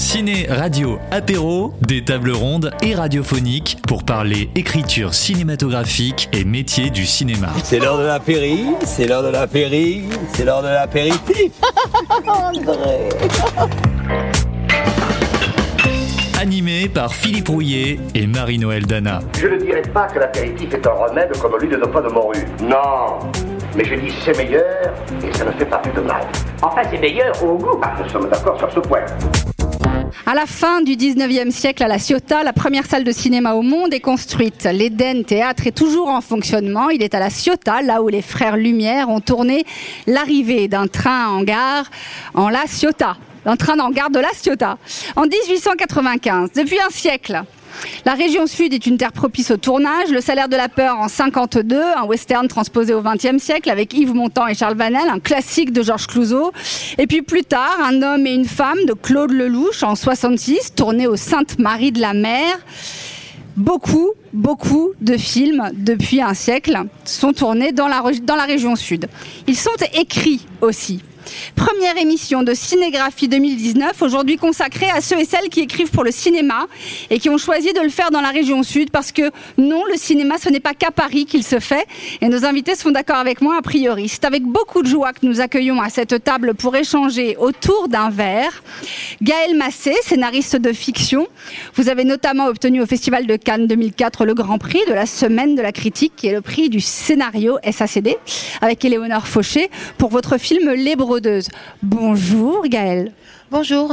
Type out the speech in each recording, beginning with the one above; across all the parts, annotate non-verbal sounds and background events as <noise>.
Ciné, radio, apéro, des tables rondes et radiophoniques pour parler écriture cinématographique et métier du cinéma. C'est l'heure de l'apéri, c'est l'heure de l'apéri, c'est l'heure de l'apéritif. <laughs> Animé par Philippe Rouillet et Marie-Noël Dana. Je ne dirais pas que l'apéritif est un remède comme lui de nos pas de morue. Non. Mais je dis c'est meilleur et ça ne fait pas plus de mal. Enfin, c'est meilleur au goût. Ah, nous sommes d'accord sur ce point. À la fin du 19e siècle, à la Ciotat, la première salle de cinéma au monde est construite. L'Éden Théâtre est toujours en fonctionnement. Il est à la Ciotat, là où les frères Lumière ont tourné l'arrivée d'un train en gare en la Ciotat. Un train en gare de la Ciotat. En 1895, depuis un siècle, la région sud est une terre propice au tournage. Le salaire de la peur en 52, un western transposé au XXe siècle avec Yves Montand et Charles Vanel, un classique de Georges Clouzot. Et puis plus tard, un homme et une femme de Claude Lelouch en 66, tourné au Sainte-Marie de la Mer. Beaucoup, beaucoup de films depuis un siècle sont tournés dans la, dans la région sud. Ils sont écrits aussi. Première émission de Cinégraphie 2019, aujourd'hui consacrée à ceux et celles qui écrivent pour le cinéma et qui ont choisi de le faire dans la région sud parce que non, le cinéma, ce n'est pas qu'à Paris qu'il se fait. Et nos invités sont d'accord avec moi a priori. C'est avec beaucoup de joie que nous accueillons à cette table pour échanger autour d'un verre. Gaël Massé, scénariste de fiction. Vous avez notamment obtenu au Festival de Cannes 2004 le Grand Prix de la Semaine de la Critique, qui est le prix du scénario SACD, avec Éléonore Fauché, pour votre film Les Bonjour Gaëlle. Bonjour.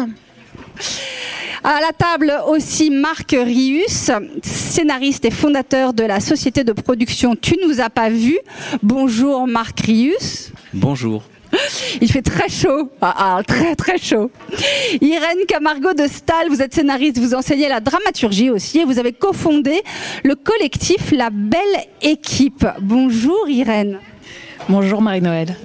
À la table aussi Marc Rius, scénariste et fondateur de la société de production Tu nous as pas vu. Bonjour Marc Rius. Bonjour. Il fait très chaud, ah, ah, très très chaud. Irène Camargo de Stal, vous êtes scénariste, vous enseignez la dramaturgie aussi et vous avez cofondé le collectif La Belle Équipe. Bonjour Irène. Bonjour Marie-Noël.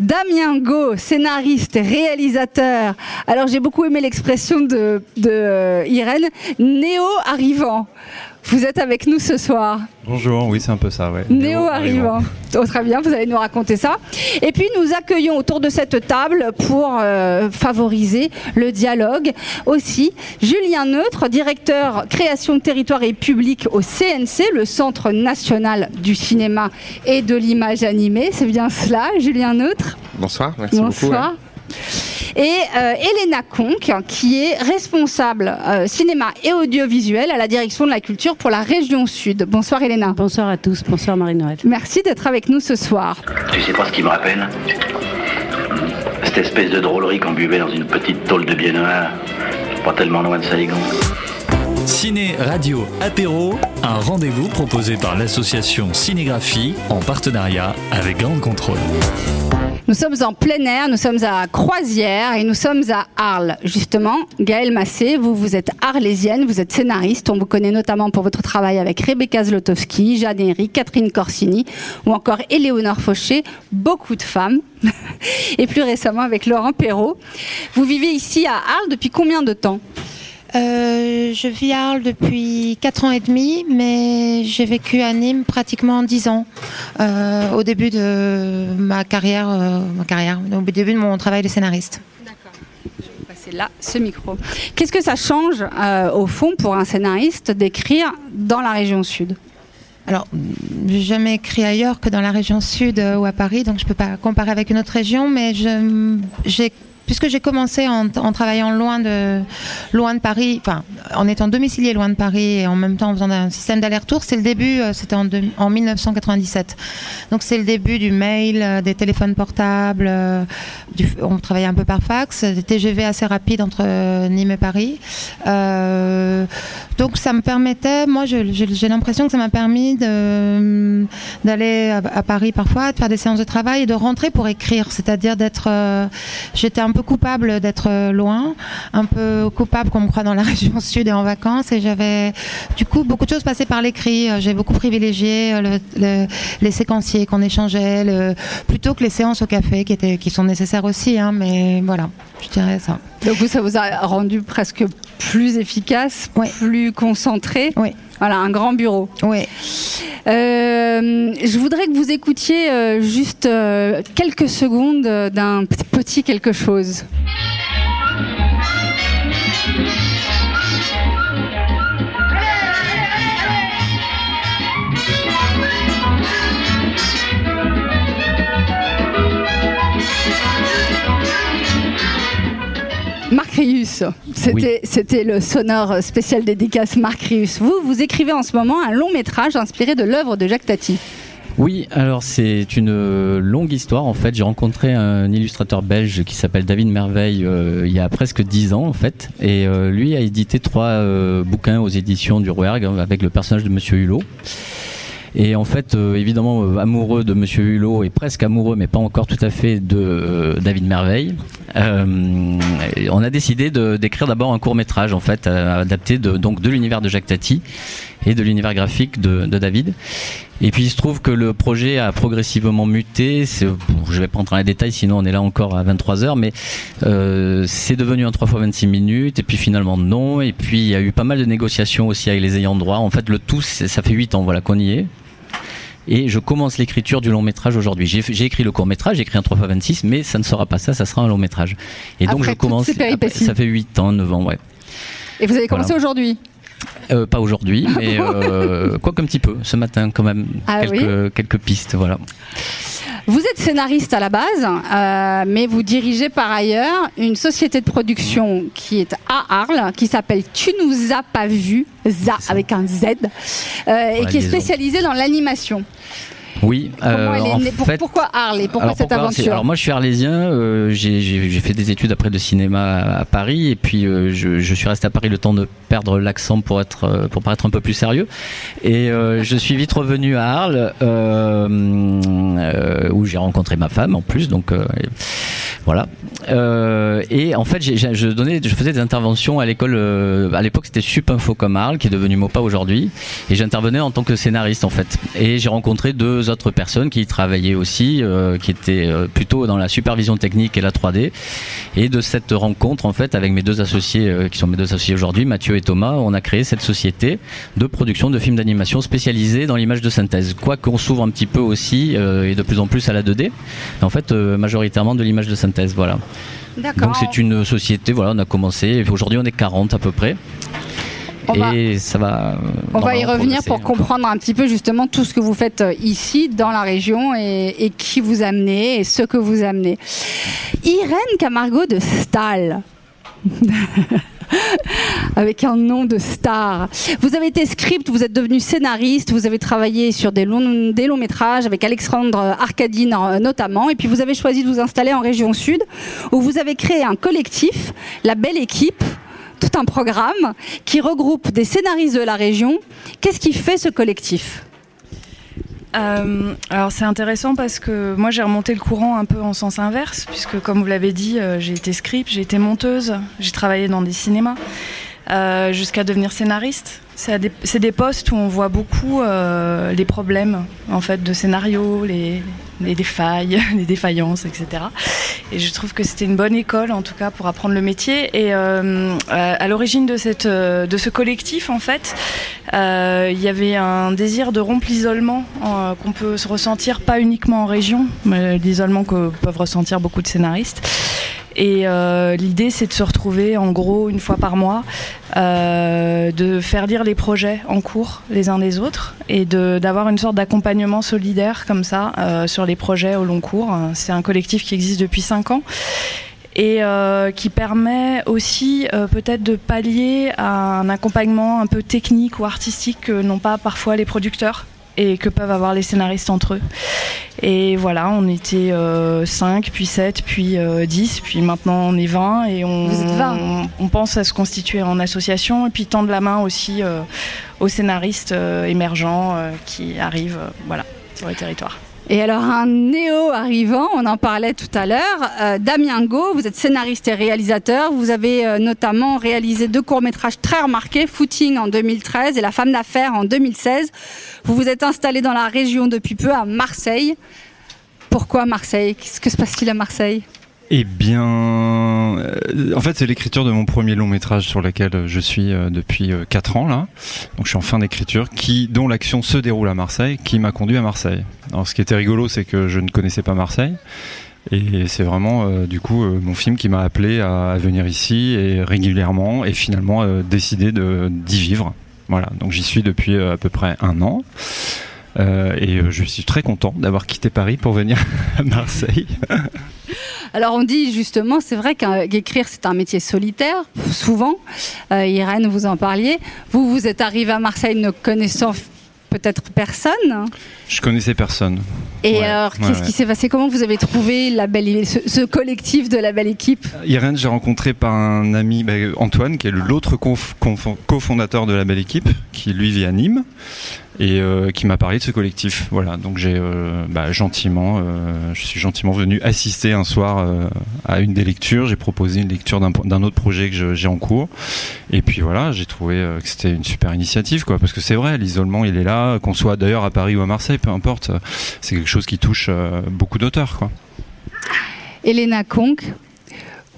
Damien Go, scénariste, réalisateur. Alors j'ai beaucoup aimé l'expression de, euh, Irène, néo-arrivant. Vous êtes avec nous ce soir. Bonjour, oui, c'est un peu ça, ouais. Néo-arrivant. <laughs> Oh, très bien, vous allez nous raconter ça. Et puis nous accueillons autour de cette table pour euh, favoriser le dialogue aussi Julien Neutre, directeur création de territoire et public au CNC, le Centre national du cinéma et de l'image animée. C'est bien cela, Julien Neutre? Bonsoir, merci Bonsoir. beaucoup. Et euh, Elena Conque, qui est responsable euh, cinéma et audiovisuel à la direction de la culture pour la région sud. Bonsoir Elena. Bonsoir à tous, bonsoir Marie-Noël. Merci d'être avec nous ce soir. Tu sais pas ce qui me rappelle? Cette espèce de drôlerie qu'on buvait dans une petite tôle de biais noir, pas tellement loin de Saigon. Ciné, radio, apéro, un rendez-vous proposé par l'association Cinégraphie en partenariat avec Grande Contrôle. Nous sommes en plein air, nous sommes à Croisière et nous sommes à Arles. Justement, Gaëlle Massé, vous, êtes arlésienne, vous êtes scénariste. On vous connaît notamment pour votre travail avec Rebecca Zlotowski, Jeanne Herry, Catherine Corsini ou encore Éléonore Fauché, beaucoup de femmes. <laughs> et plus récemment avec Laurent Perrault. Vous vivez ici à Arles depuis combien de temps? Euh, je vis à Arles depuis 4 ans et demi, mais j'ai vécu à Nîmes pratiquement 10 ans. euh, au début de ma carrière, euh, ma carrière, au début de mon travail de scénariste. passer là ce micro. Qu'est-ce que ça change au fond pour un scénariste d'écrire dans la région sud? Alors, j'ai jamais écrit ailleurs que dans la région sud ou à Paris, donc je peux pas comparer avec une autre région, mais je- j'ai puisque j'ai commencé en, travaillant loin de, loin de Paris, en étant domicilié loin de Paris et en même temps en faisant un système d'aller-retour, c'est le début, euh, c'était en, deux- en 1997. Donc c'est le début du mail, euh, des téléphones portables, euh, on travaillait un peu par fax, des TGV assez rapides entre Nîmes et Paris. Donc ça me permettait, moi j'ai l'impression que ça m'a permis d'aller à, Paris parfois, de faire des séances de travail et de rentrer pour écrire, c'est-à-dire d'être, j'étais un peu coupable d'être euh, loin, un peu coupable qu'on me croit dans la <laughs> région sud et en vacances et j'avais du coup beaucoup de choses passaient par l'écrit, Euh, j'ai beaucoup privilégié euh, le- le- les séquenciers qu'on échangeait, plutôt que les séances au café qui, étaient, qui sont nécessaires aussi, hein, mais voilà, je dirais ça. Donc vous, ça vous a rendu presque plus efficace, plus concentré. Oui. Voilà, un grand bureau. Oui. Euh, je voudrais que vous écoutiez euh, juste euh, quelques secondes d'un petit quelque chose. Rius, c'était le sonore spécial dédicace Marc Rius. Vous, vous écrivez en ce moment un long métrage inspiré de l'œuvre de Jacques Tati. Oui, alors c'est une longue histoire en fait. J'ai rencontré un illustrateur belge qui s'appelle David Merveille euh, il y a presque dix ans en fait. Et euh, lui a édité trois euh, bouquins aux éditions du Rouergue hein, avec le personnage de Monsieur Hulot. Et en fait, euh, évidemment, euh, amoureux de Monsieur Hulot et presque amoureux, mais pas encore tout à fait, de euh, David Merveille, on a décidé d'écrire d'abord un court métrage en fait, adapté de, donc de l'univers de Jacques Tati et de l'univers graphique de, de David. Et puis il se trouve que le projet a progressivement muté. Je vais pas entrer dans les détails, sinon on est là encore à 23 heures. Mais euh, c'est devenu un 3 x 26 minutes. Et puis finalement non. Et puis il y a eu pas mal de négociations aussi avec les ayants droit. En fait, le tout, ça fait 8 ans voilà qu'on y est. Et je commence l'écriture du long métrage aujourd'hui. J'ai écrit le court métrage, j'ai écrit un 3 x 26, mais ça ne sera pas ça, ça sera un long métrage. Et donc je commence. ces ça fait 8 ans, 9 ans, ouais. Et vous avez commencé Voilà. aujourd'hui? Euh, pas aujourd'hui, mais euh, <laughs> quoi qu'un petit peu, ce matin quand même. Ah quelques, quelques pistes, voilà. Vous êtes scénariste à la base, euh, mais vous dirigez par ailleurs une société de production qui est à Arles, qui s'appelle Tu nous as pas vu, ZA avec un Z, euh, et qui est spécialisée dans l'animation. Oui, euh, est en Pour- fait, pourquoi Arles et pourquoi alors cette pourquoi aventure Alors moi je suis arlésien, euh, j'ai- fait des études après de cinéma à, à Paris et puis euh, je, je suis resté à Paris le temps de perdre l'accent pour être euh, pour paraître un peu plus sérieux. Et euh, je suis vite revenu à Arles euh, euh, où j'ai rencontré ma femme en plus donc euh, voilà. Euh, et en fait je faisais des interventions à l'école euh, à l'époque c'était Sup Info comme Arles qui est devenu Mopa aujourd'hui. Et j'intervenais en tant que scénariste en fait. Et j'ai rencontré deux autres personnes qui travaillaient aussi euh, qui étaient plutôt dans la supervision technique et la 3D et de cette rencontre en fait avec mes deux associés qui sont mes deux associés aujourd'hui Mathieu et Thomas on a créé cette société de production de films d'animation spécialisée dans l'image de synthèse. Quoi qu'on s'ouvre un petit peu aussi et de plus en plus à la 2D mais en fait majoritairement de l'image de synthèse voilà donc c'est une société voilà on a commencé aujourd'hui on est 40 à peu près On va- et ça va On va y revenir pour comprendre un petit peu justement tout ce que vous faites euh, ici dans la région et, et qui vous amenez et ce que vous amenez. Irène Camargo de Stahl. <laughs> <laughs> Avec un nom de star. Vous avez été script, vous êtes devenu scénariste, vous avez travaillé sur des longs, des longs métrages avec Alexandre Arcadine euh, notamment, et puis vous avez choisi de vous installer en région sud, où vous avez créé un collectif, la Belle Équipe, tout un programme qui regroupe des scénaristes de la région. Qu'est-ce qui fait ce collectif? Euh, alors c'est intéressant parce que moi j'ai remonté le courant un peu en sens inverse puisque comme vous l'avez dit euh, j'ai été script, j'ai été monteuse, j'ai travaillé dans des cinémas euh, jusqu'à devenir scénariste. C'est des, postes où on voit beaucoup euh, les problèmes en fait de scénario, les, les défailles, <laughs> les défaillances, etc. Et je trouve que c'était une bonne école en tout cas pour apprendre le métier. Et euh, à à l'origine de euh, ce collectif en fait, euh, il y avait un désir de rompre l'isolement euh, qu'on peut se ressentir pas uniquement en région, mais l'isolement que peuvent ressentir beaucoup de scénaristes. Et euh, l'idée, c'est de se retrouver en gros une fois par mois, euh, de faire lire les projets en cours les uns des autres et d'avoir une sorte d'accompagnement solidaire comme ça euh, sur les projets au long cours. C'est un collectif qui existe depuis cinq ans. et qui permet aussi peut-être de pallier à un accompagnement un peu technique ou artistique que n'ont pas parfois les producteurs et que peuvent avoir les scénaristes entre eux. Et voilà, on était 5, euh, puis 7, puis 10, euh, puis maintenant on est 20 et on, On, pense à se constituer en association et puis tendre la main aussi euh, aux scénaristes émergents qui arrivent voilà, sur le territoire. Et alors un néo arrivant, on en parlait tout à l'heure, euh, Damien Go, vous êtes scénariste et réalisateur, vous avez euh, notamment réalisé deux courts-métrages très remarqués, Footing en 2013 et La femme d'affaires en 2016. Vous vous êtes installé dans la région depuis peu à Marseille. Pourquoi Marseille? Qu'est-ce que se passe-t-il à Marseille? Eh bien, euh, en fait, c'est l'écriture de mon premier long métrage sur lequel je suis euh, depuis 4 euh, ans là. Donc, je suis en fin d'écriture, qui, dont l'action se déroule à Marseille, qui m'a conduit à Marseille. Alors, ce qui était rigolo, c'est que je ne connaissais pas Marseille. Et c'est vraiment du coup mon film qui m'a appelé à, venir ici et régulièrement et finalement décidé d'y vivre. Voilà, donc j'y suis depuis à peu près un an. Et je suis très content d'avoir quitté Paris pour venir <laughs> à Marseille. <laughs> Alors on dit justement, c'est vrai qu'écrire c'est un métier solitaire, souvent. Euh, Irène, vous en parliez. Vous, vous êtes arrivé à Marseille ne connaissant peut-être personne Je connaissais personne. Et alors, qu'est-ce qui s'est passé? Comment vous avez trouvé la belle, ce, collectif de la belle équipe? Irène, j'ai rencontré par un ami, bah, Antoine, qui est l'autre cofondateur de la belle équipe, qui lui vit à Nîmes et euh, qui m'a parlé de ce collectif. Voilà, donc j'ai euh, bah, gentiment, euh, je suis gentiment venu assister un soir à une des lectures. J'ai proposé une lecture d'un autre projet que j'ai en cours, et puis voilà, j'ai trouvé que c'était une super initiative, parce que c'est vrai, l'isolement, il est là, qu'on soit d'ailleurs à Paris ou à Marseille, peu importe, c'est quelque chose qui touche beaucoup d'auteurs. Elena Conk,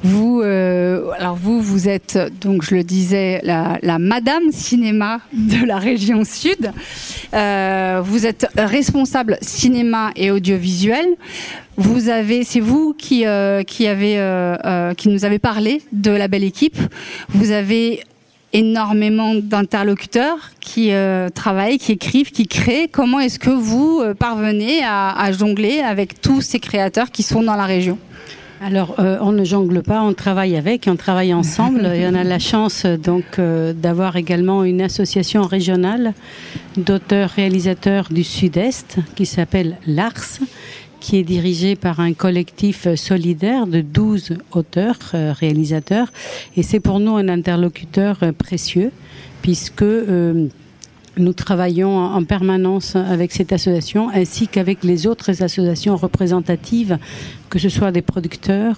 vous, euh, alors vous, vous êtes donc, je le disais, la, Madame Cinéma de la région Sud. Euh, vous êtes responsable cinéma et audiovisuel. Vous avez, c'est vous qui euh, qui avez qui nous avez parlé de la belle équipe. Vous avez énormément d'interlocuteurs qui travaillent, qui écrivent, qui créent. Comment est-ce que vous parvenez à, jongler avec tous ces créateurs qui sont dans la région? Alors, euh, on ne jongle pas, on travaille avec, on travaille ensemble. et on a la chance donc euh, d'avoir également une association régionale d'auteurs-réalisateurs du Sud-Est qui s'appelle l'ARS, qui est dirigée par un collectif solidaire de 12 auteurs-réalisateurs. Euh, et c'est pour nous un interlocuteur précieux, puisque nous travaillons en permanence avec cette association ainsi qu'avec les autres associations représentatives, que ce soit des producteurs,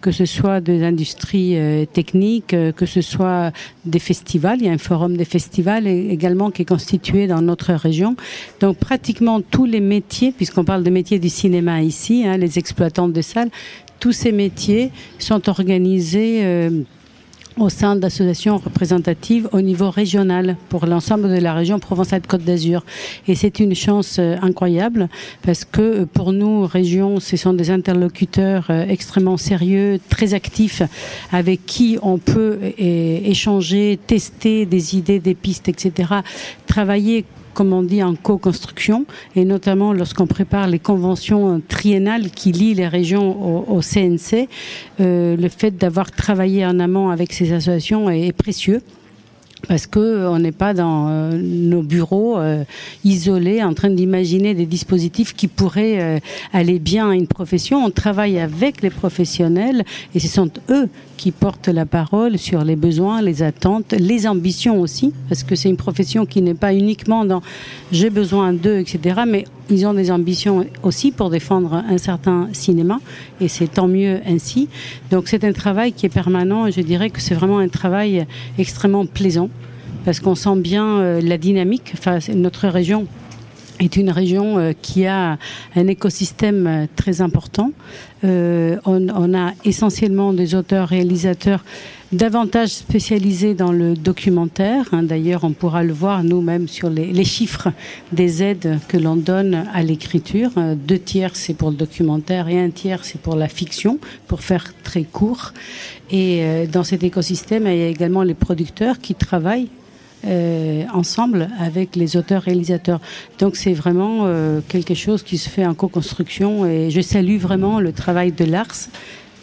que ce soit des industries euh, techniques, euh, que ce soit des festivals. Il y a un forum des festivals également qui est constitué dans notre région. Donc pratiquement tous les métiers, puisqu'on parle de métiers du cinéma ici, hein, les exploitants de salles, tous ces métiers sont organisés. Euh, au sein d'associations représentatives au niveau régional pour l'ensemble de la région Provence-Alpes-Côte d'Azur. Et c'est une chance euh, incroyable parce que euh, pour nous, région, ce sont des interlocuteurs euh, extrêmement sérieux, très actifs, avec qui on peut échanger, tester des idées, des pistes, etc. Travailler comme on dit, en co-construction, et notamment lorsqu'on prépare les conventions triennales qui lient les régions au, CNC, euh, le fait d'avoir travaillé en amont avec ces associations est précieux parce que euh, n'est pas dans euh, nos bureaux euh, isolés en train d'imaginer des dispositifs qui pourraient aller bien à une profession. On travaille avec les professionnels et ce sont eux qui portent la parole sur les besoins, les attentes, les ambitions aussi, parce que c'est une profession qui n'est pas uniquement dans j'ai besoin d'eux, etc. Mais ils ont des ambitions aussi pour défendre un certain cinéma et c'est tant mieux ainsi. Donc c'est un travail qui est permanent et je dirais que c'est vraiment un travail extrêmement plaisant parce qu'on sent bien euh, la dynamique. Enfin, notre région est une région euh, qui a un écosystème euh, très important. on, a essentiellement des auteurs, réalisateurs davantage spécialisés dans le documentaire. Hein. D'ailleurs, on pourra le voir nous-mêmes sur les, chiffres des aides que l'on donne à l'écriture. Deux tiers, c'est pour le documentaire et un tiers, c'est pour la fiction, pour faire très court. Et dans cet écosystème, il y a également les producteurs qui travaillent euh, ensemble avec les auteurs-réalisateurs. Donc c'est vraiment euh, quelque chose qui se fait en co-construction et je salue vraiment le travail de l'ARS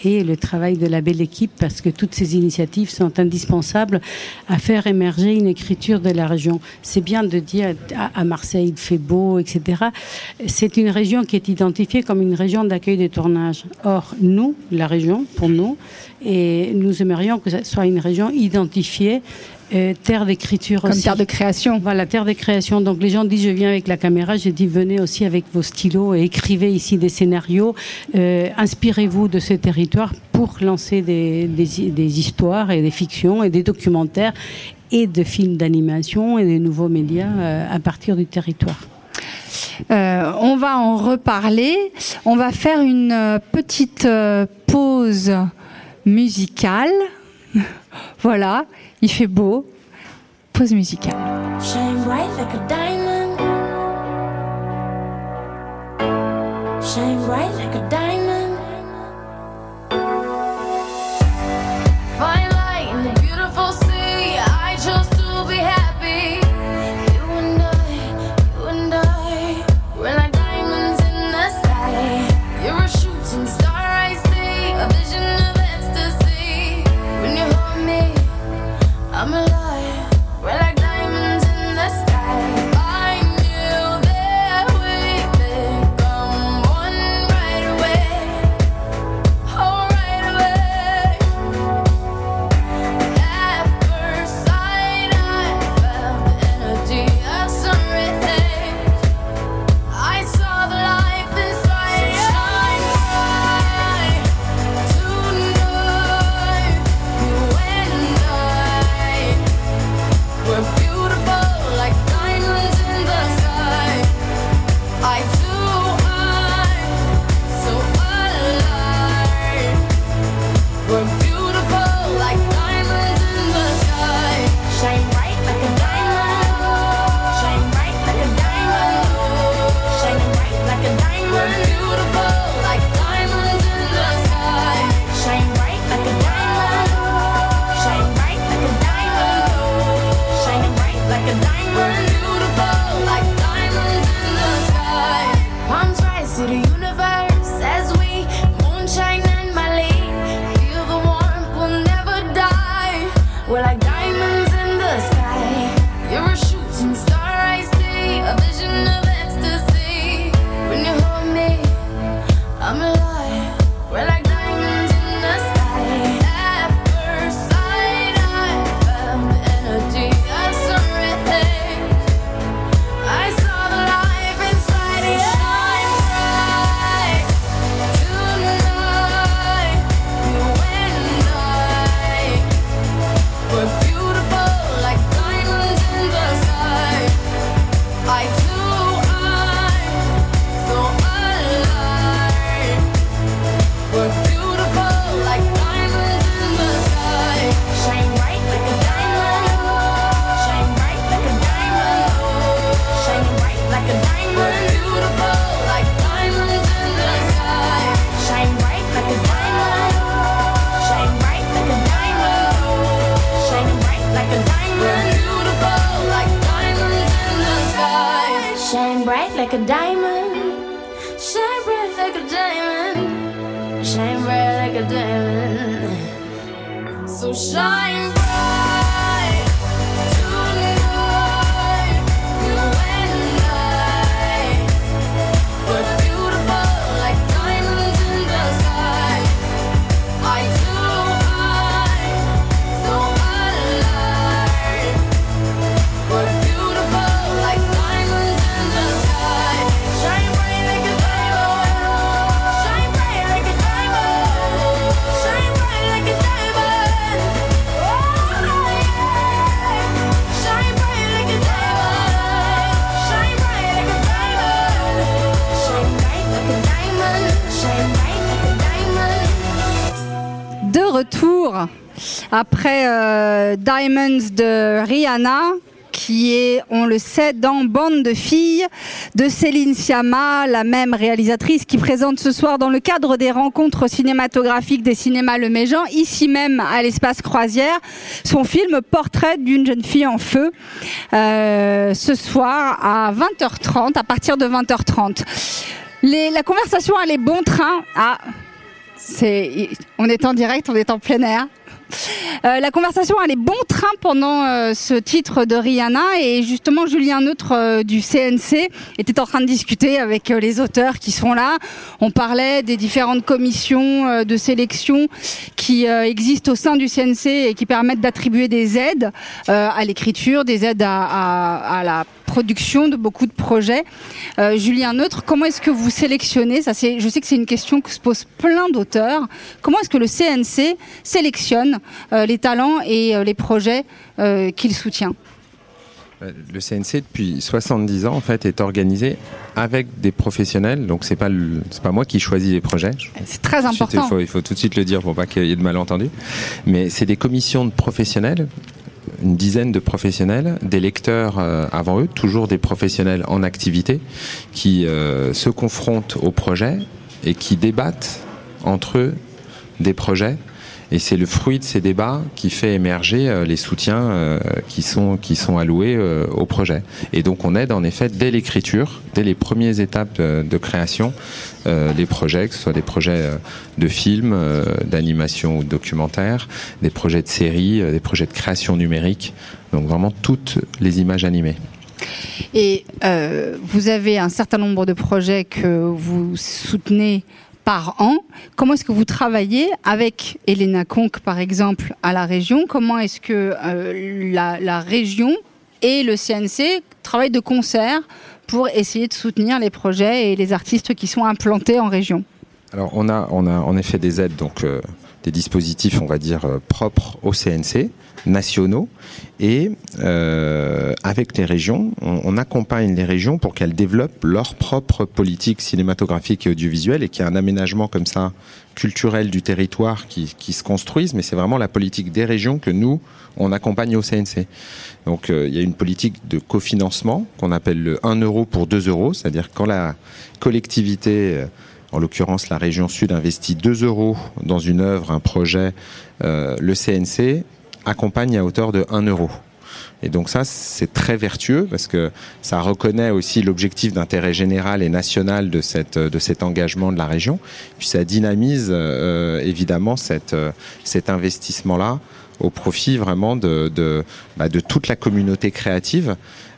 et le travail de la belle équipe parce que toutes ces initiatives sont indispensables à faire émerger une écriture de la région. C'est bien de dire à Marseille il fait beau, etc. C'est une région qui est identifiée comme une région d'accueil des tournages. Or, nous, la région, pour nous, et nous aimerions que ce soit une région identifiée euh, terre d'écriture Comme aussi. terre de création. Voilà, terre de création. Donc les gens disent je viens avec la caméra, j'ai dit venez aussi avec vos stylos et écrivez ici des scénarios, euh, inspirez-vous de ce territoire pour lancer des, des- des histoires et des fictions et des documentaires et de films d'animation et des nouveaux médias euh, à partir du territoire. Euh, on va en reparler. On va faire une petite euh, pause musicale. <laughs> voilà, il fait beau. Pause musicale. Après euh, Diamonds de Rihanna qui est, on le sait, dans Bande de filles de Céline Sciamma, la même réalisatrice qui présente ce soir dans le cadre des rencontres cinématographiques des cinémas Le Méjean, ici même à l'espace Croisière, son film Portrait d'une jeune fille en feu, euh, ce soir à 20h30, à partir de 20h30. Les- la conversation, elle est bon train. Ah, C'est, on est en direct, on est en plein air. Euh, la conversation allait bon train pendant euh, ce titre de Rihanna et justement Julien Neutre euh, du CNC était en train de discuter avec les auteurs qui sont là. On parlait des différentes commissions de sélection qui existent au sein du CNC et qui permettent d'attribuer des aides à l'écriture, des aides à la production de beaucoup de projets. Euh, Julien Neutre, comment est-ce que vous sélectionnez Ça, c'est, je sais que c'est une question que se posent plein d'auteurs. Comment est-ce que le CNC sélectionne euh, les talents et euh, les projets qu'il soutient Le CNC depuis 70 ans en fait est organisé avec des professionnels, donc c'est pas le- c'est pas moi qui choisis les projets. C'est très suite, important. Il faut, il faut tout de suite le dire pour pas qu'il y ait de malentendus. Mais c'est des commissions de professionnels, une dizaine de professionnels, des lecteurs euh, avant eux, toujours des professionnels en activité, qui euh, se confrontent au projet et qui débattent entre eux des projets. Et c'est le fruit de ces débats qui fait émerger euh, les soutiens euh, qui sont qui sont alloués euh, au projet. Et donc on aide en effet dès l'écriture, dès les premières étapes de, création, les projets, que ce soit des projets de films, d'animation ou de documentaires, des projets de séries, des projets de création numérique. Donc vraiment toutes les images animées. Et vous avez un certain nombre de projets que vous soutenez par an. Comment est-ce que vous travaillez avec Elena Conque, par exemple, à la région? Comment est-ce que euh, la, région et le CNC travaillent de concert pour essayer de soutenir les projets et les artistes qui sont implantés en région? Alors on a, on a en effet des aides, donc euh, des dispositifs, on va dire, euh, propres au CNC, nationaux, et euh, avec les régions, on, on accompagne les régions pour qu'elles développent leur propre politique cinématographique et audiovisuelle et qu'il y ait un aménagement comme ça culturel du territoire qui, qui se construise, mais c'est vraiment la politique des régions que nous, on accompagne au CNC. Donc euh, il y a une politique de cofinancement qu'on appelle le 1 euro pour 2 euros, c'est-à-dire quand la collectivité, euh, en l'occurrence la région sud, investit 2 euros dans une œuvre, un projet, euh, le CNC accompagne à hauteur de 1 euro. Et donc ça, c'est très vertueux parce que ça reconnaît aussi l'objectif d'intérêt général et national de, cette, de cet engagement de la région. Puis ça dynamise euh, évidemment cette, euh, cet investissement-là au profit vraiment de, de, bah, de toute la communauté créative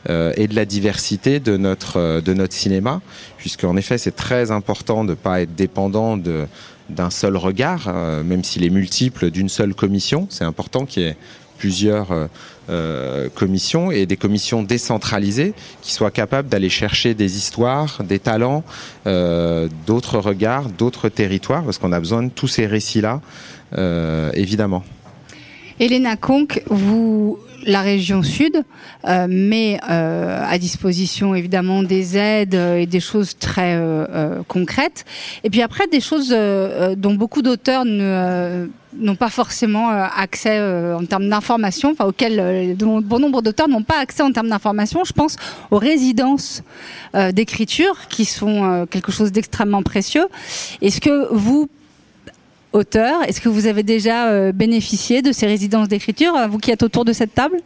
euh, et de la diversité de notre, euh, de notre cinéma, puisqu'en effet c'est très important de ne pas être dépendant de d'un seul regard, euh, même s'il est multiple d'une seule commission. C'est important qu'il y ait plusieurs euh, euh, commissions et des commissions décentralisées qui soient capables d'aller chercher des histoires, des talents, d'autres regards, d'autres territoires, parce qu'on a besoin de tous ces récits-là, euh, évidemment. Elena Conque, vous, la région sud, euh, met euh, à disposition évidemment des aides euh, et des choses très euh, euh, concrètes. Et puis après, des choses dont beaucoup d'auteurs ne, n'ont pas forcément accès euh, en termes d'information, enfin auxquelles euh, bon nombre d'auteurs n'ont pas accès en termes d'information. Je pense aux résidences euh, d'écriture qui sont quelque chose d'extrêmement précieux. Est-ce que vous auteur. Est-ce que vous avez déjà euh, bénéficié de ces résidences d'écriture, euh, vous qui êtes autour de cette table?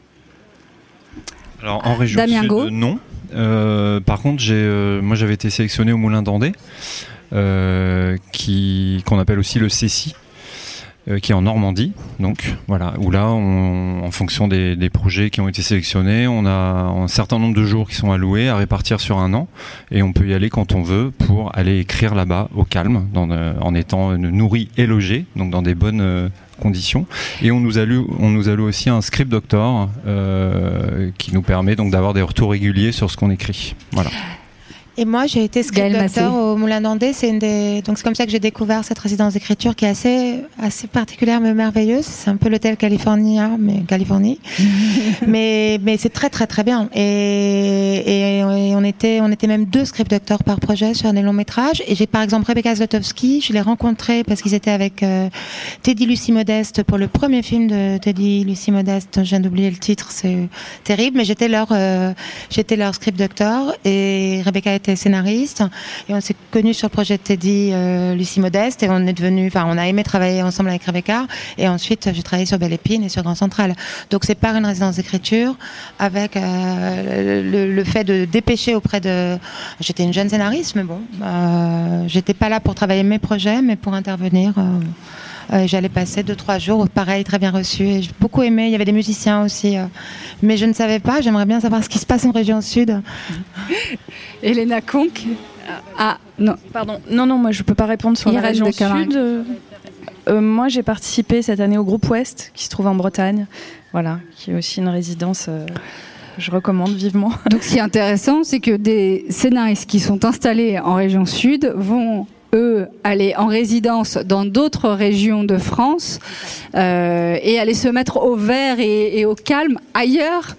Alors en région Damien sud, non. Euh, par contre, euh, moi j'avais été sélectionné au Moulin d'Andé, euh, qu'on appelle aussi le CECI, qui est en Normandie. Donc voilà, où là, on, en fonction des, des projets qui ont été sélectionnés, on a un certain nombre de jours qui sont alloués à répartir sur un an, et on peut y aller quand on veut pour aller écrire là-bas au calme, dans, euh, en étant euh, nourri et logé, donc dans des bonnes euh, conditions. Et on nous alloue, on nous alloue aussi un script doctor euh, qui nous permet donc d'avoir des retours réguliers sur ce qu'on écrit. Voilà. Et moi, j'ai été script doctor au Moulin d'Andé. C'est une des... donc c'est comme ça que j'ai découvert cette résidence d'écriture qui est assez assez particulière mais merveilleuse. C'est un peu l'hôtel California, mais Californie. <laughs> mais mais c'est très très très bien. Et, et, et on était on était même deux script doctors par projet sur des longs métrages. Et j'ai par exemple Rebecca Zlotowski. Je l'ai rencontrée parce qu'ils étaient avec euh, Teddy Lucie Modeste pour le premier film de Teddy Lucie Modeste. Je viens d'oublier le titre, c'est terrible. Mais j'étais leur euh, j'étais leur script doctor et Rebecca scénariste et on s'est connus sur le projet de Teddy, euh, Lucie Modeste et on est devenu, enfin, on a aimé travailler ensemble avec Rebecca et ensuite j'ai travaillé sur Belle Épine et sur Grand Central. Donc c'est par une résidence d'écriture avec euh, le, le fait de dépêcher auprès de. J'étais une jeune scénariste, mais bon, euh, j'étais pas là pour travailler mes projets, mais pour intervenir. Euh, J'allais passer deux trois jours, pareil, très bien reçu. Et j'ai beaucoup aimé. Il y avait des musiciens aussi, euh, mais je ne savais pas. J'aimerais bien savoir ce qui se passe en région sud. <laughs> Elena Conque. Ah non. Pardon. Non, non, moi je peux pas répondre sur la région sud. Euh, moi j'ai participé cette année au groupe Ouest qui se trouve en Bretagne. Voilà, qui est aussi une résidence. euh, que je recommande vivement. Donc, ce qui est intéressant, c'est que des scénaristes qui sont installés en région sud vont eux aller en résidence dans d'autres régions de France euh, et aller se mettre au vert et, au calme ailleurs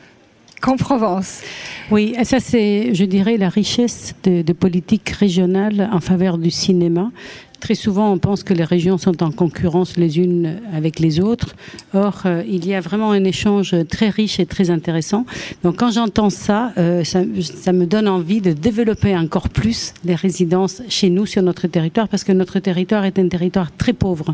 qu'en Provence. Oui, ça c'est, je dirais, la richesse de, de politique régionale en faveur du cinéma. Très souvent, on pense que les régions sont en concurrence les unes avec les autres. Or, euh, il y a vraiment un échange très riche et très intéressant. Donc, quand j'entends ça, euh, ça, ça me donne envie de développer encore plus les résidences chez nous, sur notre territoire, parce que notre territoire est un territoire très pauvre.